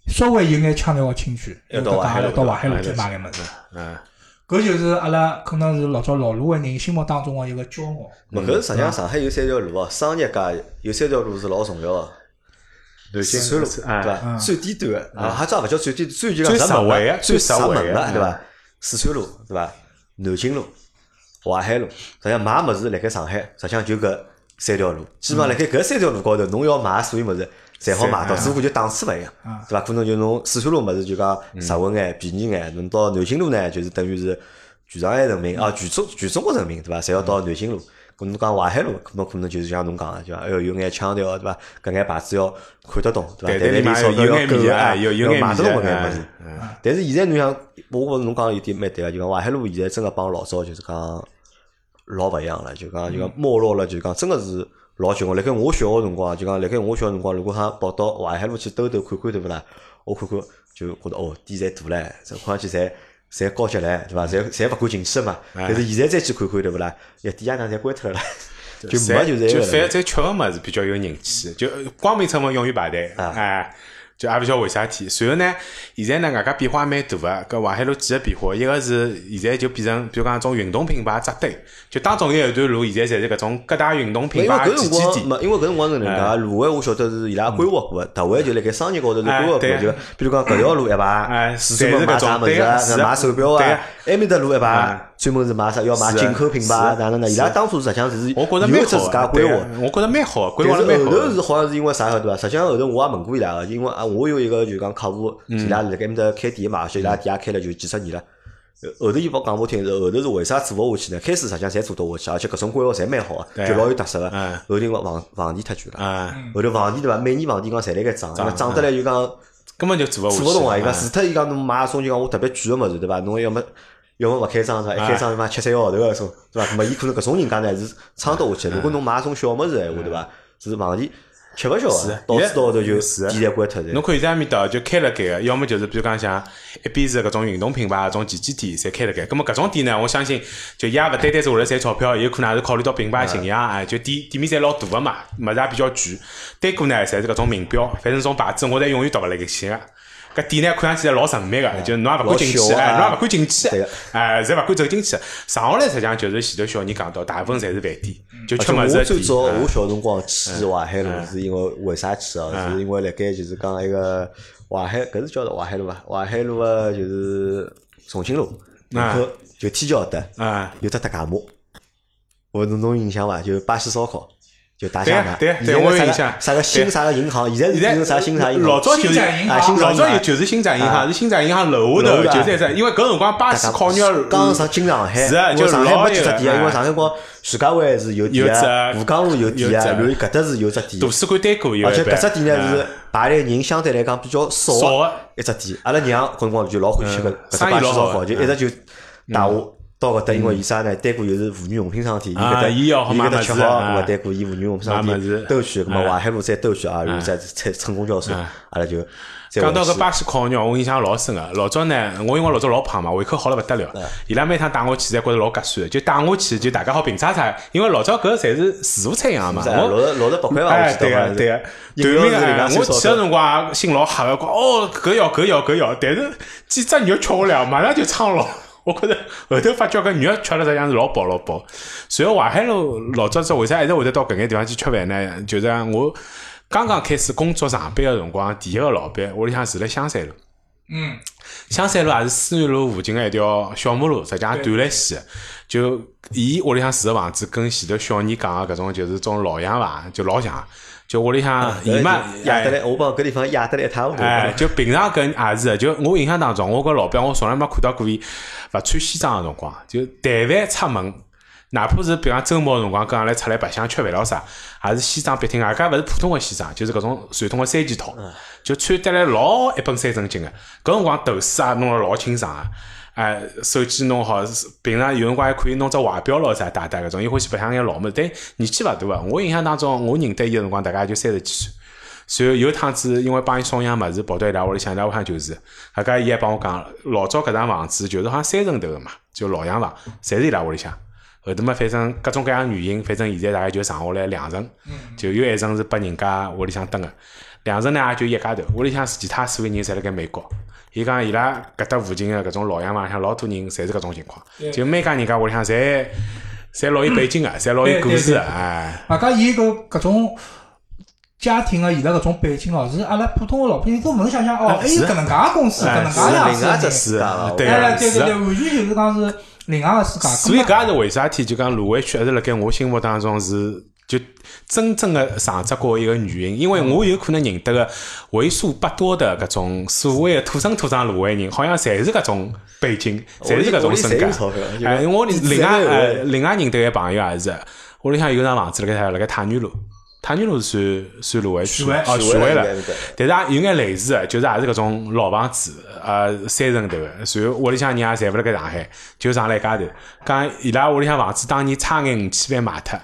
Speaker 3: 稍微有眼腔调个亲眷，
Speaker 2: 要到淮海路
Speaker 3: 到淮海路去买眼物事。
Speaker 1: 嗯，
Speaker 3: 搿就是阿拉可能是老早老路个人心目当中个一个骄傲。
Speaker 2: 咾搿实际上上海有三条路哦，商业街有三条路是老重要个。
Speaker 1: 南京
Speaker 2: 四川路对
Speaker 1: 哎，
Speaker 2: 伐？
Speaker 3: 嗯
Speaker 2: 最低端个啊，还叫勿叫最低，最就讲
Speaker 1: 最实惠的
Speaker 2: 个，最
Speaker 1: 最实惠的
Speaker 2: 对
Speaker 1: 嗯
Speaker 2: 伐？四川路对伐？南京路、淮海路，实际上买物事辣盖上海，实际上就搿三条路，基本上辣盖搿三条路高头，侬要买所有物事，侪好买到，只不过就档次勿一样
Speaker 3: 嗯，
Speaker 2: 对伐？可能就侬四川路物事就讲实惠眼、便宜眼，侬到南京路呢，就是等于是全上海人民啊，全中全中国人民对伐？侪要到南京路。咁侬讲淮海路，可能可能就是像侬讲个，就讲哎哟有眼腔调对伐？搿眼牌子要看得懂对伐？
Speaker 1: 但是
Speaker 2: 里
Speaker 1: 里面有眼面啊
Speaker 2: 啊，
Speaker 1: 有有眼
Speaker 2: 要买得懂搿
Speaker 1: 面啊
Speaker 2: 眼物事。
Speaker 1: 嗯
Speaker 2: 但是现在侬想，我觉着侬讲的有点蛮对个，就讲淮海路现在真个帮老早就是讲老勿一样了，就讲就讲没落了，就讲真个是老结棍。辣盖我小个辰光，就讲辣盖我小个辰光，如果哈跑到淮海路去兜兜看看，对勿啦？我看看就觉得哦，店侪大唻，这看上去侪侪高级唻，对伐？侪侪勿敢进去了嘛。但是现在再去看看，对勿啦？一店家呢侪关脱了啦，就没就
Speaker 1: 就反
Speaker 2: 是
Speaker 1: 正吃个物事比较有人气，就光明正门永远排队，
Speaker 2: 啊
Speaker 1: 哎。就也勿晓得为啥体，随后呢，现在呢，外加变化蛮大个。搿淮海路几个变化，一个是现在就变成，比如讲种运动品牌扎堆，就当中有一段路，现在侪是搿种各大运动品
Speaker 2: 因为搿
Speaker 1: 牌集集地。
Speaker 2: 辰光，因为搿辰光是搿能介，路环我晓得是伊拉规划过个，特惠就辣盖商业高头是规划过就比如讲搿条路一排
Speaker 1: 哎，
Speaker 2: 是专门
Speaker 1: 侪是搿
Speaker 2: 买啥物事啊，
Speaker 1: 种对个是
Speaker 2: 那买手表
Speaker 1: 对
Speaker 2: 啊
Speaker 1: 个，
Speaker 2: 埃面搭路一排
Speaker 1: 哎
Speaker 2: 专门是买啥，要买进口品牌哪能呢？伊拉当初实际上是
Speaker 1: 我觉着
Speaker 2: 有一只
Speaker 1: 蛮好的，
Speaker 2: 自家规划
Speaker 1: 我觉着蛮好的，规划了蛮好的。
Speaker 2: 后头是好像是因为啥个对伐？实际上后头我也问过伊拉个，因为啊，我有一个就讲客户，伊拉辣盖埃面搭开店嘛，伊拉店也开了就几十年了。呃后头伊勿讲拨我听是后头是为啥做勿下去呢？开始实际上侪做得下去，而且搿种规划侪蛮好就老有特色个
Speaker 1: 嗯。
Speaker 2: 后头因为房房地太贵了，
Speaker 1: 啊，
Speaker 2: 后头房地对伐？每年房地讲侪辣盖涨，涨得来就讲
Speaker 1: 根本就做勿下去。
Speaker 2: 做勿动啊！伊讲
Speaker 1: 哎
Speaker 2: 除脱伊讲侬买种就讲我特别贵个物事对伐？侬要么要么勿开张是伐？一开张他妈吃三个号头个种对伐？咾么伊可能搿种人家呢是撑得下去。如果侬买种小物事闲话对伐？是房地吃勿消到处到后头就是
Speaker 1: 的
Speaker 2: 店侪关脱的
Speaker 1: 侬。看现在埃面搭就开了盖个，要么就是比如讲像一边是搿种运动品牌、搿种旗舰店，侪开了盖。葛末搿种店呢，我相信就也勿单单是为了赚钞票，有可能也是考虑到品牌形象，啊，就店店面侪老大个嘛，物事也比较贵。单个呢，侪是搿种名表，反正种牌子我侪永远读勿来搿些个。搿店呢，看上去侪老神秘个，就侬也勿敢进去，哎，侬也勿敢进去哎，侪勿敢走进去。上下来实际上就是前头小人讲到，大部分侪是饭店，就吃物事的店。哎
Speaker 2: 早我小辰光去淮海路是因为为啥去哦？
Speaker 1: 嗯
Speaker 2: 是因为辣盖就是讲一个淮海，搿是叫做淮海路伐？淮海路个就是重庆路。门口就天桥搭
Speaker 1: 啊，
Speaker 2: 有只特价码，我侬印象伐？就巴西烧烤，就大
Speaker 1: 对
Speaker 2: 厦嘛。
Speaker 1: 对对我有印象
Speaker 2: 啥个新啥个银行，现在是啥新啥银行？
Speaker 1: 老早就是
Speaker 2: 啊，新
Speaker 1: 老
Speaker 2: 展银行。
Speaker 1: 早就是新展银
Speaker 2: 啊。
Speaker 1: 行，是新展银行楼下头就是一只，因为搿辰光巴西烤肉
Speaker 2: 刚上进上海，
Speaker 1: 是啊
Speaker 2: 为上海没几只店啊，因为
Speaker 1: 哎
Speaker 2: 上海光徐家汇是有店
Speaker 1: 有
Speaker 2: 啊，
Speaker 1: 只
Speaker 2: 吴江路有店啊，然后搿搭是有只店
Speaker 1: 图，书馆对过有
Speaker 2: 而且搿只店呢
Speaker 1: 啊。
Speaker 2: 是排队人相对来讲比较少的一只店。阿拉娘搿辰光就老欢喜搿
Speaker 1: 嗯。
Speaker 2: 搿只巴
Speaker 1: 老好
Speaker 2: 就一直就带我到搿搭，因为
Speaker 1: 嗯
Speaker 2: 伊啥呢？单过又是妇女用品商店，伊搿
Speaker 1: 啊
Speaker 2: 搭
Speaker 1: 伊
Speaker 2: 搿搭吃好，
Speaker 1: 物事啊
Speaker 2: 咾么单过伊妇女用品商店兜圈，咾么
Speaker 1: 啊
Speaker 2: 淮海路再兜圈啊，然后再再乘公交车，阿拉就再
Speaker 1: 讲到搿巴西烤肉，我印象老深个。老早呢，我因为老早老胖嘛，胃口好了勿得了。伊拉每趟带我去，侪觉着老合算，就带我去，就大家好评叉叉。因为老早搿侪是自助餐样嘛，我
Speaker 2: 六十六十八块伐？
Speaker 1: 对个对个，对面
Speaker 2: 饮料是人家
Speaker 1: 哎，
Speaker 2: 最少的
Speaker 1: 我去个辰光心老黑个，讲哦，搿要搿要搿要，但是几只肉吃下来，马上就撑牢。我觉着后头发觉搿肉吃了实际上是老饱老饱。随后淮海路老早子为啥一直会得到搿眼地方去吃饭呢？就是讲我刚刚开始工作上班个辰光，第一个老板屋里向住辣香山路。
Speaker 3: 嗯，
Speaker 1: 香山路也是思源路附近个一条小马路，实际上断来西的。就伊屋里向住个房子，跟前头小人讲个搿种就是种老洋房，就老像。就屋里向伊嘛，哎
Speaker 2: 压得来，我帮搿地方压得来一塌糊涂。
Speaker 1: 哎，就平常跟也是的，就我印象当中，我搿老板我从来没看到过伊勿穿西装个辰光，就但凡出门，哪怕是比方周末个辰光跟阿拉出来白相吃饭咾啥，也是西装笔挺，外加勿是普通个西装，就是搿种传统个三件套，就穿得来老一本三正经个。搿辰光头饰也弄了老清爽个。哎，手机弄好，平常有辰光还可以弄只怀表咯啥戴戴搿种，伊欢喜白相眼老物事，但年纪勿大个。我印象当中，我认得伊个辰光大概也就三十几岁。随后有一趟子，因为帮伊送样物事，跑到伊拉屋里向，伊拉屋里向就是，大家伊还帮我讲，老早搿幢房子就是好像三层头个嘛，就老洋房，侪是伊拉屋里向。后头嘛，反正各种各样原因，反正现在大概就剩下来两层，就有一层是拨人家屋里向蹲个，两层呢也就一家头，屋里向其他所有人侪辣盖美国。伊讲伊拉搿搭附近个搿种老洋房里向老多人侪是搿种情况，就每家人家屋里向侪侪老有背景个，侪老有故事个，哎。
Speaker 3: 外加伊搿搿种家庭个伊拉搿种背景哦，是阿拉普通个老百姓都勿能想象哦，还有搿能介个公司，
Speaker 1: 哎
Speaker 3: 搿能介样
Speaker 2: 是另外一只
Speaker 3: 子的人。
Speaker 2: 世界了。
Speaker 1: 对
Speaker 3: 哎，
Speaker 1: 啊是啊
Speaker 3: 对对对，完全就是讲是另外个世界。
Speaker 1: 所以搿也是为啥体就讲芦苇区一直辣盖我心目当中是就真正的上只过一个原因，因为我有可能认得个为数不多的搿种所谓的土生土长芦苇人，好像侪是搿种背景，侪是搿种身家。哎，我另外呃另外认得个朋友也是，屋里向有幢房子辣盖辣盖太原路。太原路是算算芦苇区哦，
Speaker 2: 徐汇
Speaker 1: 了。但是也有眼类似的，就是也是搿种老房子，呃，三层头的。随后屋里向人也侪勿辣盖上海，就上来一家头。讲伊拉屋里向房子当年差眼五千万卖脱，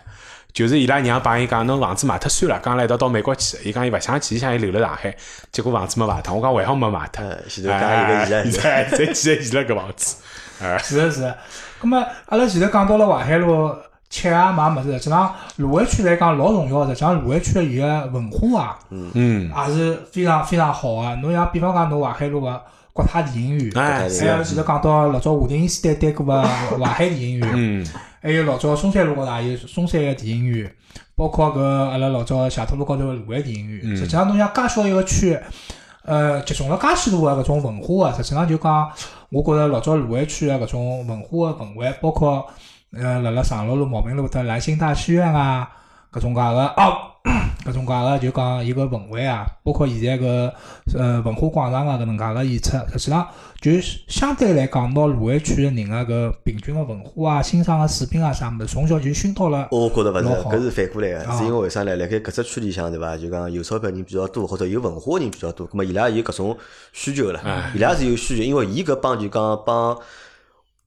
Speaker 1: 就是伊拉娘帮伊讲，侬房子卖脱算了，讲来一道到美国去。伊讲伊勿想去，伊想伊留辣上海，结果房子没卖脱。我讲还好没卖脱？
Speaker 2: 哎前头讲有个遗憾
Speaker 1: 哎，再记得遗了搿房子。
Speaker 3: 是的，是的。咁么，阿拉前头讲到了淮海路吃啊买物事，实际上芦苇区来讲老重要的，实际上芦苇区的伊个文化啊，
Speaker 1: 嗯，
Speaker 3: 也是非常非常好个。侬像比方讲，侬淮海路个国泰电影院，
Speaker 1: 哎，
Speaker 3: 还有前头讲到老早华亭斯坦对过个淮海电影院，
Speaker 1: 嗯，
Speaker 3: 还有老早松山路高头也有松山个电影院，包括搿阿拉老早斜头路高头个卢湾电影院。
Speaker 1: 嗯。
Speaker 3: 实际上，侬像介小一个区，呃，集中了介许多个搿种文化个，实际上就讲，我觉着老早卢湾区个搿种文化个氛围，包括呃，辣辣长乐路、茂名路搭兰心大戏院啊，搿种介个哦，搿种介个就讲伊个氛围啊，包括现在搿呃文化广场个搿能介个演出，实际上就相对来讲，拿芦苇区个人个搿平均个文化啊、欣赏个水平啊啥物事，从小就熏陶了。
Speaker 2: 我觉得勿是，搿是反过来个，
Speaker 3: 啊
Speaker 2: 是因为为啥呢？辣盖搿只区里向对伐？就讲有钞票人比较多，或者有文化人比较多，葛末伊拉有搿种需求了，伊拉是有需求，因为伊搿帮就讲帮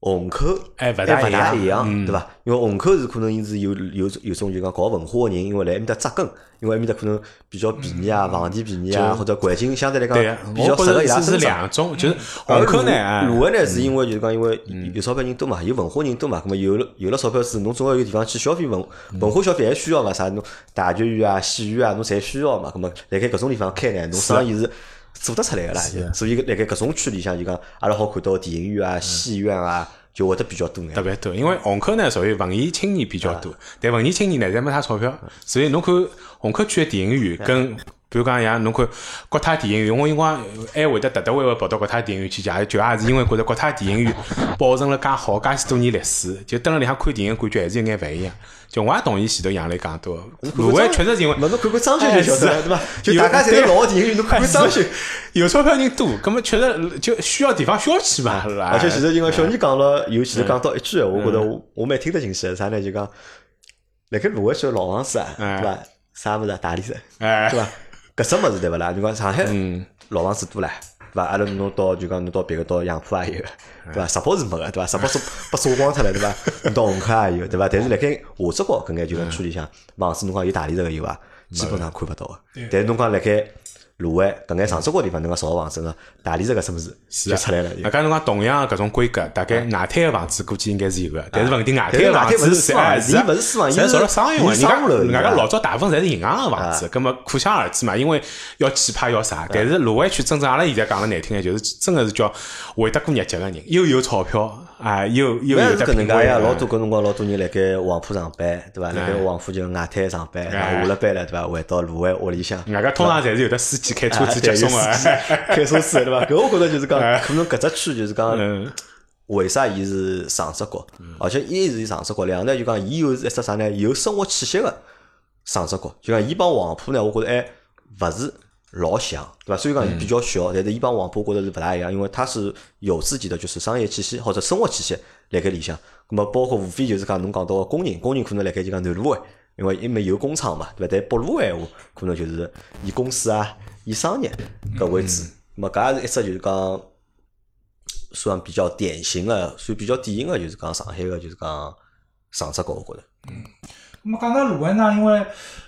Speaker 2: 虹口
Speaker 1: 哎，勿
Speaker 2: 还
Speaker 1: 大
Speaker 2: 勿大一
Speaker 1: 样，
Speaker 2: 样，对伐？因为虹口是可能伊是有有有种就讲搞文化个人，因为来埃面搭扎根，因为埃面搭可能比较便宜啊，房钿便宜啊，或者环境相对来讲，比较适合伊拉
Speaker 1: 是是
Speaker 2: 生长。
Speaker 1: 两种，就是虹口呢，哎
Speaker 2: 芦苇呢是因为就是讲，因为有钞票人多嘛，有文化人多嘛，咁么有了有了钞票是侬总要有地方去消费文文化消费还需要嘛？啥侬大剧院啊、戏院啊，侬侪需要嘛？咁么辣盖搿种地方开呢，侬生意是做得出来个啦。所以辣盖搿种区里向就讲，阿拉好看到电影院啊、戏院啊，就会得比较多眼
Speaker 1: 特。别多，因为虹口呢属于文艺青年比较
Speaker 2: 啊
Speaker 1: 多，但文艺青年呢侪没啥钞票，所以侬看虹口区的电影院跟比如讲像侬看国泰电影院，我因光还会得特特会会跑到国泰电影院去讲，就也是因为觉着国泰电影院保存了介好，介许多年历史，就蹲辣里向看电影感觉还是有眼勿一样。就我也同意前头杨磊讲到，卢湾确实是因为，
Speaker 2: 侬看看装修就晓得了，对伐？就大家侪是老电影院，侬看看装修。
Speaker 1: 有钞票人多，葛么确实就需要地方消遣嘛，
Speaker 2: 而且其实因为小妮讲了，尤其是讲到一句，我觉得我我蛮听得进去的，啥呢？就讲，辣盖卢湾区的老房子啊，对伐？啥物事啊？大理石，
Speaker 1: 哎，
Speaker 2: 对伐？搿只物事对勿啦？就讲上海
Speaker 1: 嗯
Speaker 2: 老房子多唻，对伐？阿拉侬到就讲侬到别个到杨浦也有，对伐？石浦是没个，对伐？石浦是被烧光脱了，对伐？侬到虹口也有，对伐？但是辣盖下只高搿眼就讲区里向房子，侬讲有大理石个有伐？基本上看勿到个。但是侬讲辣盖卢湾搿眼上只角地方，侬讲少个房子个大理石搿只物事就出来了。
Speaker 1: 外加侬讲同样搿种规格，大概外滩个房子估计应该是有个，但是问题外滩个房子
Speaker 2: 是私房，
Speaker 1: 哎
Speaker 2: 伊勿是私房，伊
Speaker 1: 侪
Speaker 2: 是
Speaker 1: 造了商业嘛，人家人家老早大部分侪是银行个房子，葛么可想而知嘛，因为要气派要啥，但是卢湾区真正阿拉现在讲了难听点，就是真个是叫会得过日脚个人，又有钞票啊，又又
Speaker 2: 勿
Speaker 1: 有
Speaker 2: 搿能介呀，老多搿辰光老多人辣盖黄浦上班，对伐？辣盖黄浦就外滩上班，然后下了班了，对伐？回到卢湾屋里向，
Speaker 1: 外加通常侪是有的司机 开车子接送个，
Speaker 2: 开车子对伐？搿我觉着就是讲，可能搿只区就是讲，
Speaker 1: 嗯
Speaker 2: 为啥伊是上只角？而且一是上只角，两呢就讲伊又是一只啥呢？有生活气息个上只角。就讲伊帮黄浦呢，我觉着还勿是老像，对伐？虽然讲伊比较小，但是伊帮黄浦我觉着是勿大一样，因为它是有自己的就是商业气息或者生活气息辣盖里向。咁么包括无非就是讲侬讲到个工人，工人可能辣盖就讲南路湾。因为因为有工厂嘛，对伐？但北路个闲话，可能就是伊公司啊、以商业搿为主。咁么搿也是一只就是讲算比较典型的，算比较典型的，就是讲上海个就是讲上只高，我觉着。
Speaker 3: 那么讲到卢湾呢，因为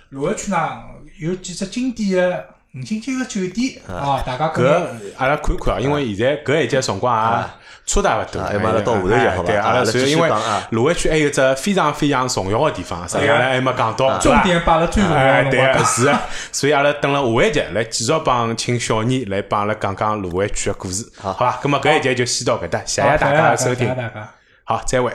Speaker 3: 卢湾区呢有几只经典的五星级个酒店啊，大家
Speaker 1: 搿阿拉看看啊，因为现在搿一节辰光也差大勿多，
Speaker 2: 啊要么阿拉到下头去好吧
Speaker 1: 对，阿拉所以因为
Speaker 2: 讲啊
Speaker 1: 卢湾区还有只非常非常重要个地方，实际上阿拉还没讲到，
Speaker 3: 重点摆了最重要
Speaker 1: 哎，对啊，
Speaker 3: 的辰光讲。
Speaker 1: 是啊，所以阿拉等了下一集来继续帮请小妮来帮阿拉讲讲卢湾区个故事，好吧？咁么搿一集就先到搿搭，谢谢大家的收听。好，再会。